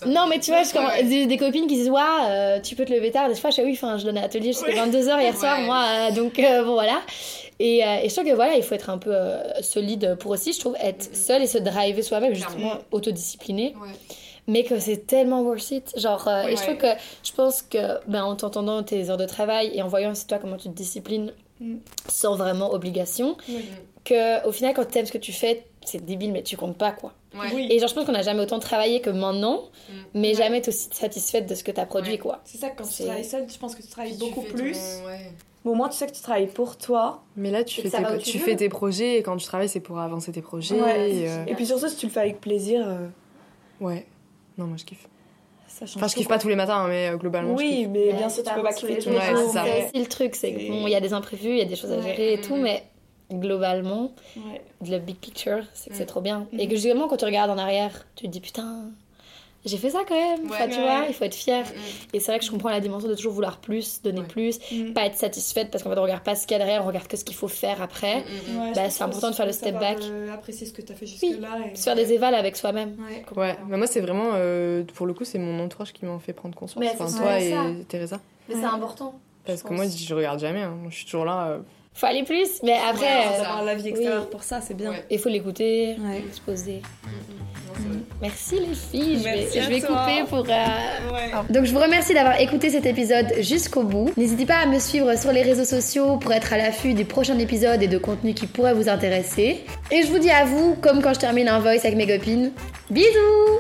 Non, mais tu vois, je, ouais. des, des copines qui disent Ouais, euh, tu peux te lever tard. Des fois, je fais Oui, enfin, je donnais atelier jusqu'à 22h hier soir, moi, euh, donc bon, voilà. Et, euh, et je trouve que voilà, il faut être un peu euh, solide pour aussi, je trouve, être Mhm. seul et se driver soi-même, justement, autodiscipliné. Ouais. Mais que c'est tellement worth it. Genre, euh, et je trouve que je pense que ben, en t'entendant tes heures de travail et en voyant aussi toi comment tu te disciplines Mm. sans vraiment obligation, que au final, quand t'aimes ce que tu fais, c'est débile, mais tu comptes pas quoi. Ouais. Oui. Et genre, je pense qu'on a jamais autant travaillé que maintenant, Mm. mais Ouais. jamais été aussi satisfaite de ce que t'as produit Ouais. quoi. C'est ça, quand tu travailles seul, je pense que tu travailles Puis beaucoup plus. ton- ouais. Mais au moins, tu sais que tu travailles pour toi. Mais là, tu, fais que tes, tu fais tes projets et quand tu travailles, c'est pour avancer tes projets. Ouais. et, euh, Et puis surtout, si tu le fais avec plaisir, euh, ouais. Non, moi je kiffe. ça change Enfin, je kiffe pas tous les matins, mais euh, globalement, je Oui, kiffe. mais Ouais, bien sûr, tu peux pas kiffer tous les jours. c'est ça. C'est mais- aussi le truc, c'est que C'est- bon, il y a des imprévus, il y a des choses à gérer et tout, mm. mais globalement, Ouais. de la big picture, c'est que c'est trop bien. Mhm. Et que justement, quand tu regardes en arrière, tu te dis putain, j'ai fait ça quand même. Enfin, tu Ouais. vois, il faut être fier. Mm, mm. Et c'est vrai que je comprends la dimension de toujours vouloir plus, donner Ouais. plus, Mm. pas être satisfaite parce qu'en fait, on regarde pas ce qu'il y a derrière, on regarde que ce qu'il faut faire après. Bah, c'est important de faire le step back. euh, apprécier ce que tu as fait jusque-là. et- Se faire des évals avec soi-même. Ouais. Ouais, mais moi c'est vraiment, euh, pour le coup, c'est mon entourage qui m'en fait prendre conscience. Mais enfin, c'est toi et Teresa. Mais c'est important. Parce que moi, je regarde jamais. hein. Je suis toujours là. euh, Faut aller plus, mais après, Ouais, euh. D'avoir la vie extérieure Oui. pour ça, c'est bien. Ouais. il faut l'écouter, Ouais. se poser. Mm, mm. Non, vrai. Merci les filles, je vais, je couper pour... euh, Ouais. Donc je vous remercie d'avoir écouté cet épisode jusqu'au bout. N'hésitez pas à me suivre sur les réseaux sociaux pour être à l'affût des prochains épisodes et de contenus qui pourraient vous intéresser. Et je vous dis à vous, comme quand je termine un voice avec mes copines, bisous